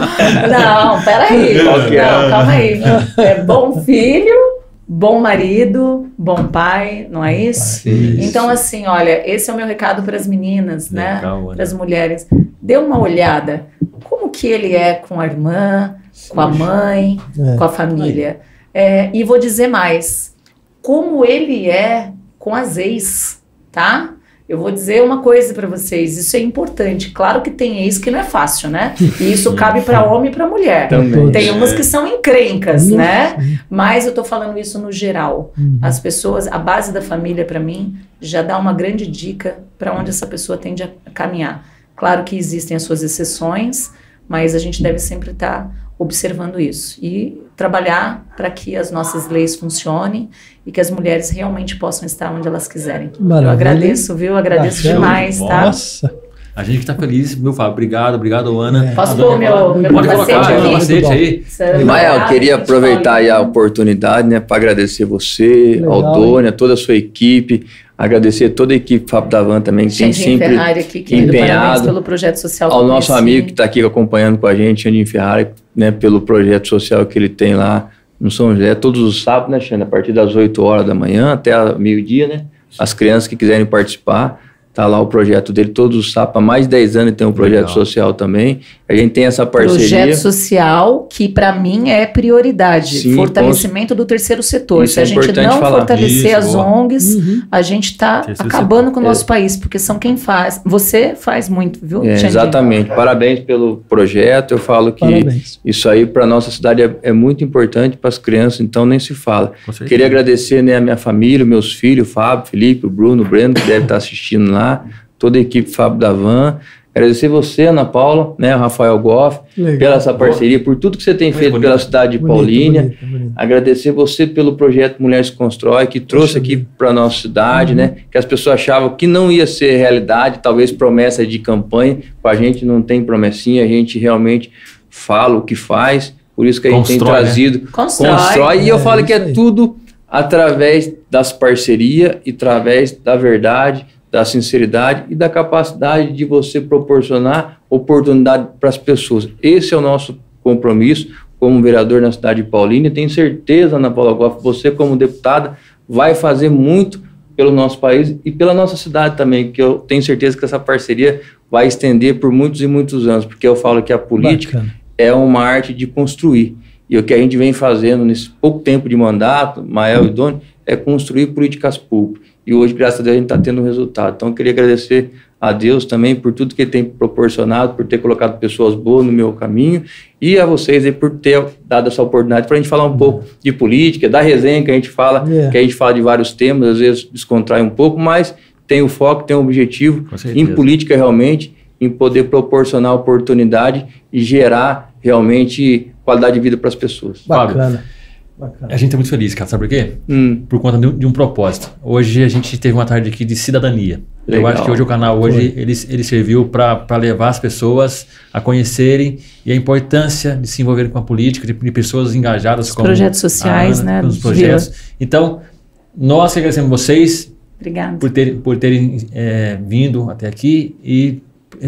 Não, peraí. Não, é? calma aí. É bom filho bom marido, bom pai, não é isso? isso? Então, assim, olha, esse é o meu recado para as meninas, né? Para as mulheres. Dê uma olhada. Como que ele é com a irmã, com a mãe, é. com a família. É, e vou dizer mais. Como ele é com as ex, tá? Eu vou dizer uma coisa para vocês, isso é importante. Claro que tem ex que não é fácil, né? E isso cabe para homem e para mulher. Também. Tem umas que são encrencas, né? Mas eu tô falando isso no geral. Uhum. As pessoas, a base da família para mim já dá uma grande dica para onde essa pessoa tende a caminhar. Claro que existem as suas exceções, mas a gente deve sempre estar tá observando isso e trabalhar para que as nossas leis funcionem e que as mulheres realmente possam estar onde elas quiserem. Maravilha. Eu agradeço, viu? Agradeço demais, tá? Nossa. A gente está feliz, meu Fábio. Obrigado, obrigado, Ana. É. Posso pôr meu, meu Pode colocar o capacete aí. Mael, queria aproveitar a oportunidade né, para agradecer você, Legal, ao Doni, a toda a sua equipe, agradecer toda a equipe Fábio Davan também, que tem sempre Ferrari aqui, empenhado. pelo projeto social. Ao nosso amigo que está aqui acompanhando com a gente, Xandinho Ferrari, né, pelo projeto social que ele tem lá no São José, todos os sábados, né, Xana? A partir das 8 horas da manhã até meio-dia, né? As crianças que quiserem participar, Tá lá o projeto dele, todos os SAP, há mais de 10 anos tem um projeto Legal. social também. A gente tem essa parceria. Projeto social que, para mim, é prioridade. Sim, fortalecimento do terceiro setor. Isso Se a é gente não falar. fortalecer Isso, as boa. ONGs, uhum. a gente está acabando com o nosso é. país, porque são quem faz. Você faz muito, viu, é, Exatamente. Parabéns pelo projeto. Eu falo que Parabéns. isso aí para nossa cidade é, é muito importante para as crianças, então nem se fala. Queria agradecer né, a minha família, meus filhos, o Fábio, Felipe, o Bruno, o Breno, que deve estar assistindo lá toda a equipe Fábio da Van. Agradecer você, Ana Paula, né, Rafael Goff, Legal. pela essa parceria, por tudo que você tem feito bonito. pela cidade de bonito, Paulínia. Bonito, bonito. Agradecer você pelo projeto Mulheres Constrói, que trouxe aqui para a nossa cidade, uhum. né? Que as pessoas achavam que não ia ser realidade, talvez promessa de campanha. Com a gente não tem promessinha, a gente realmente fala o que faz. Por isso que a gente constrói, tem né? trazido. Né? Constrói. constrói. E eu é, falo que é tudo através das parcerias e através da verdade da sinceridade e da capacidade de você proporcionar oportunidade para as pessoas. Esse é o nosso compromisso como vereador na cidade de Paulínia. Tenho certeza, Ana Paula Goff, você como deputada vai fazer muito pelo nosso país e pela nossa cidade também, que eu tenho certeza que essa parceria vai estender por muitos e muitos anos, porque eu falo que a política Bacana. é uma arte de construir. E o que a gente vem fazendo nesse pouco tempo de mandato, Mael e Doni, é construir políticas públicas. E hoje, graças a Deus, a gente está tendo um resultado. Então, eu queria agradecer a Deus também por tudo que Ele tem proporcionado, por ter colocado pessoas boas no meu caminho e a vocês aí por ter dado essa oportunidade para a gente falar um pouco de política, da resenha que a gente fala, yeah. que a gente fala de vários temas, às vezes descontrai um pouco, mas tem o foco, tem o objetivo em política realmente, em poder proporcionar oportunidade e gerar realmente qualidade de vida para as pessoas. Bacana. Bacana. A gente é muito feliz, cara. Sabe por quê? Hum. Por conta de um, de um, propósito. Hoje a gente teve uma tarde aqui de cidadania. Legal. Eu acho que hoje o canal hoje ele, ele serviu para levar as pessoas a conhecerem e a importância de se envolver com a política, de, de pessoas engajadas com projetos sociais, Ana, né? Os projetos. Então, nós agradecemos vocês Obrigada. por, ter, por terem é, vindo até aqui e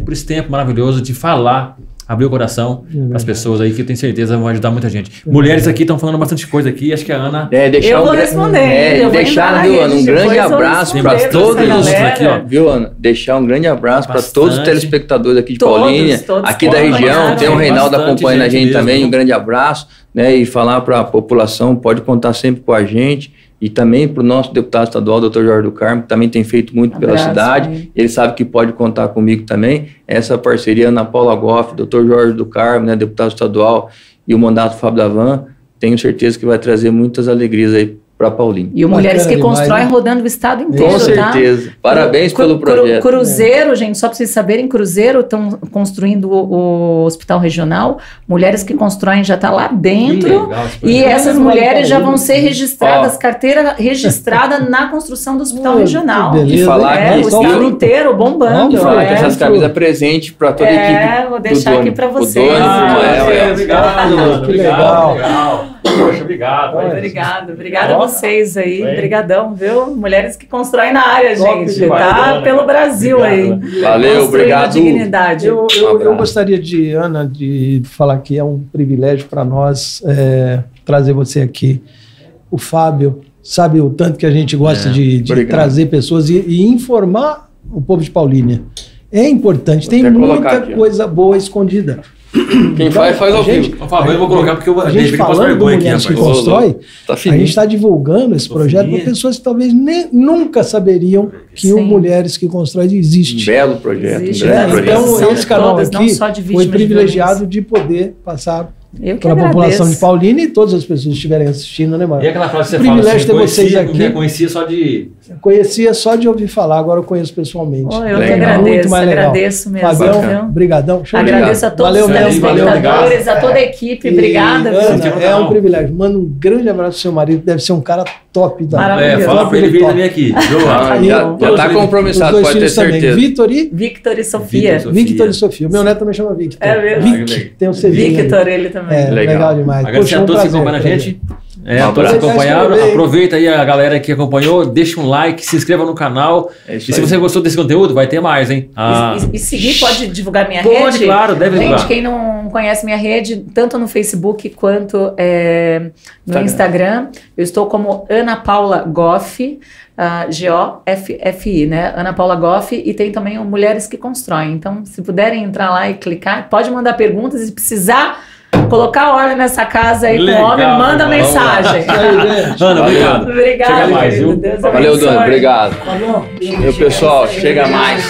por esse tempo maravilhoso de falar abrir o coração é para as pessoas aí que eu tenho certeza vão ajudar muita gente. É Mulheres aqui estão falando bastante coisa aqui, acho que a Ana. É, deixar eu um vou responder. É, eu deixar, viu, Ana, um grande abraço para todos os aqui, ó. Viu, Ana? Deixar um grande abraço para todos os telespectadores aqui de todos, Paulínia, todos aqui da região. Tem o Reinaldo acompanhando a gente mesmo, também, um grande abraço, né? E falar para a população, pode contar sempre com a gente e também para o nosso deputado estadual, doutor Jorge do Carmo, que também tem feito muito Abraço, pela cidade. Aí. Ele sabe que pode contar comigo também. Essa parceria Ana Paula Goff, doutor Jorge do Carmo, né, deputado estadual, e o mandato Fábio Davan, tenho certeza que vai trazer muitas alegrias aí para Paulinho. E o Mulheres que Constroem né? rodando o estado inteiro, Com tá? certeza. Tá? Parabéns Cru, pelo projeto. Cruzeiro, gente, só para vocês saberem, Cruzeiro estão construindo o, o, hospital regional. Mulheres que Constroem já está lá dentro. Legal, e essas mulheres já vão ser registradas, Ó. carteira registrada na construção do hospital oh, regional. E falar é, que o estado inteiro bombando. E falar é. que essas camisas presente para toda a é, equipe. É, vou deixar aqui para vocês. Ah, é, obrigado, que legal. legal. Poxa, obrigado. Obrigado, obrigada a vocês aí. Obrigadão, viu? Mulheres que constroem na área, Top, gente. Tá pelo Brasil obrigado. aí. Valeu, obrigado. dignidade. Eu, eu, eu, gostaria de, Ana, de falar que é um privilégio para nós é, trazer você aqui. O Fábio, sabe o tanto que a gente gosta é, de, de trazer pessoas e, e, informar o povo de Paulínia. É importante, tem muita aqui, coisa boa escondida. Quem faz, faz ao vivo. Por favor, eu vou colocar porque eu a gente falando do Mulheres aqui, que Constrói, tá a gente está divulgando esse projeto para pessoas que talvez nem, nunca saberiam que o Mulheres que Constrói existe. Um belo projeto. Existe. Um belo projeto. Então, esse canal aqui foi privilegiado de, de poder passar para a população de Paulina e todas as pessoas que estiverem assistindo, né, mano? E aquela frase que você privilégio fala, assim, ter conhecia, vocês aqui. Conhecia só de. Conhecia só de ouvir falar, agora eu conheço pessoalmente. Oh, eu que agradeço, Muito mais legal. agradeço mesmo. Fabião, brigadão. Agradeço a todos valeu, os telespectadores, a toda a equipe, obrigada. Ana, é um privilégio. Manda um grande abraço ao seu marido, deve ser um cara top da Maravilhoso. É, fala para ele vir também aqui. Ah, já, já tá compromissado, pode ter certeza. Victor e... Victor e Sofia. Victor e Sofia. O meu neto também chama Victor. É mesmo? Vic, tem um Victor, ele também. É, legal demais. Agradecer a todos que acompanham a gente. É, um todos que acompanharam. Aproveita aí a galera que acompanhou, deixa um like, se inscreva no canal. É e se você gostou desse conteúdo, vai ter mais, hein? Ah. E, e, seguir, pode divulgar minha pode, rede? Pode, claro, deve Gente, divulgar. quem não conhece minha rede, tanto no Facebook quanto é, no Instagram. Instagram, eu estou como Ana Paula Goff. Uh, G-O-F-F-I, né? Ana Paula Goff, e tem também o Mulheres que Constroem. Então, se puderem entrar lá e clicar, pode mandar perguntas e se precisar colocar ordem nessa casa aí Legal, com o homem, manda irmão. mensagem. Ana, obrigado. Obrigado, chega mais, viu? Deus Valeu, Dona, obrigado. Valeu. Meu pessoal, chega mais.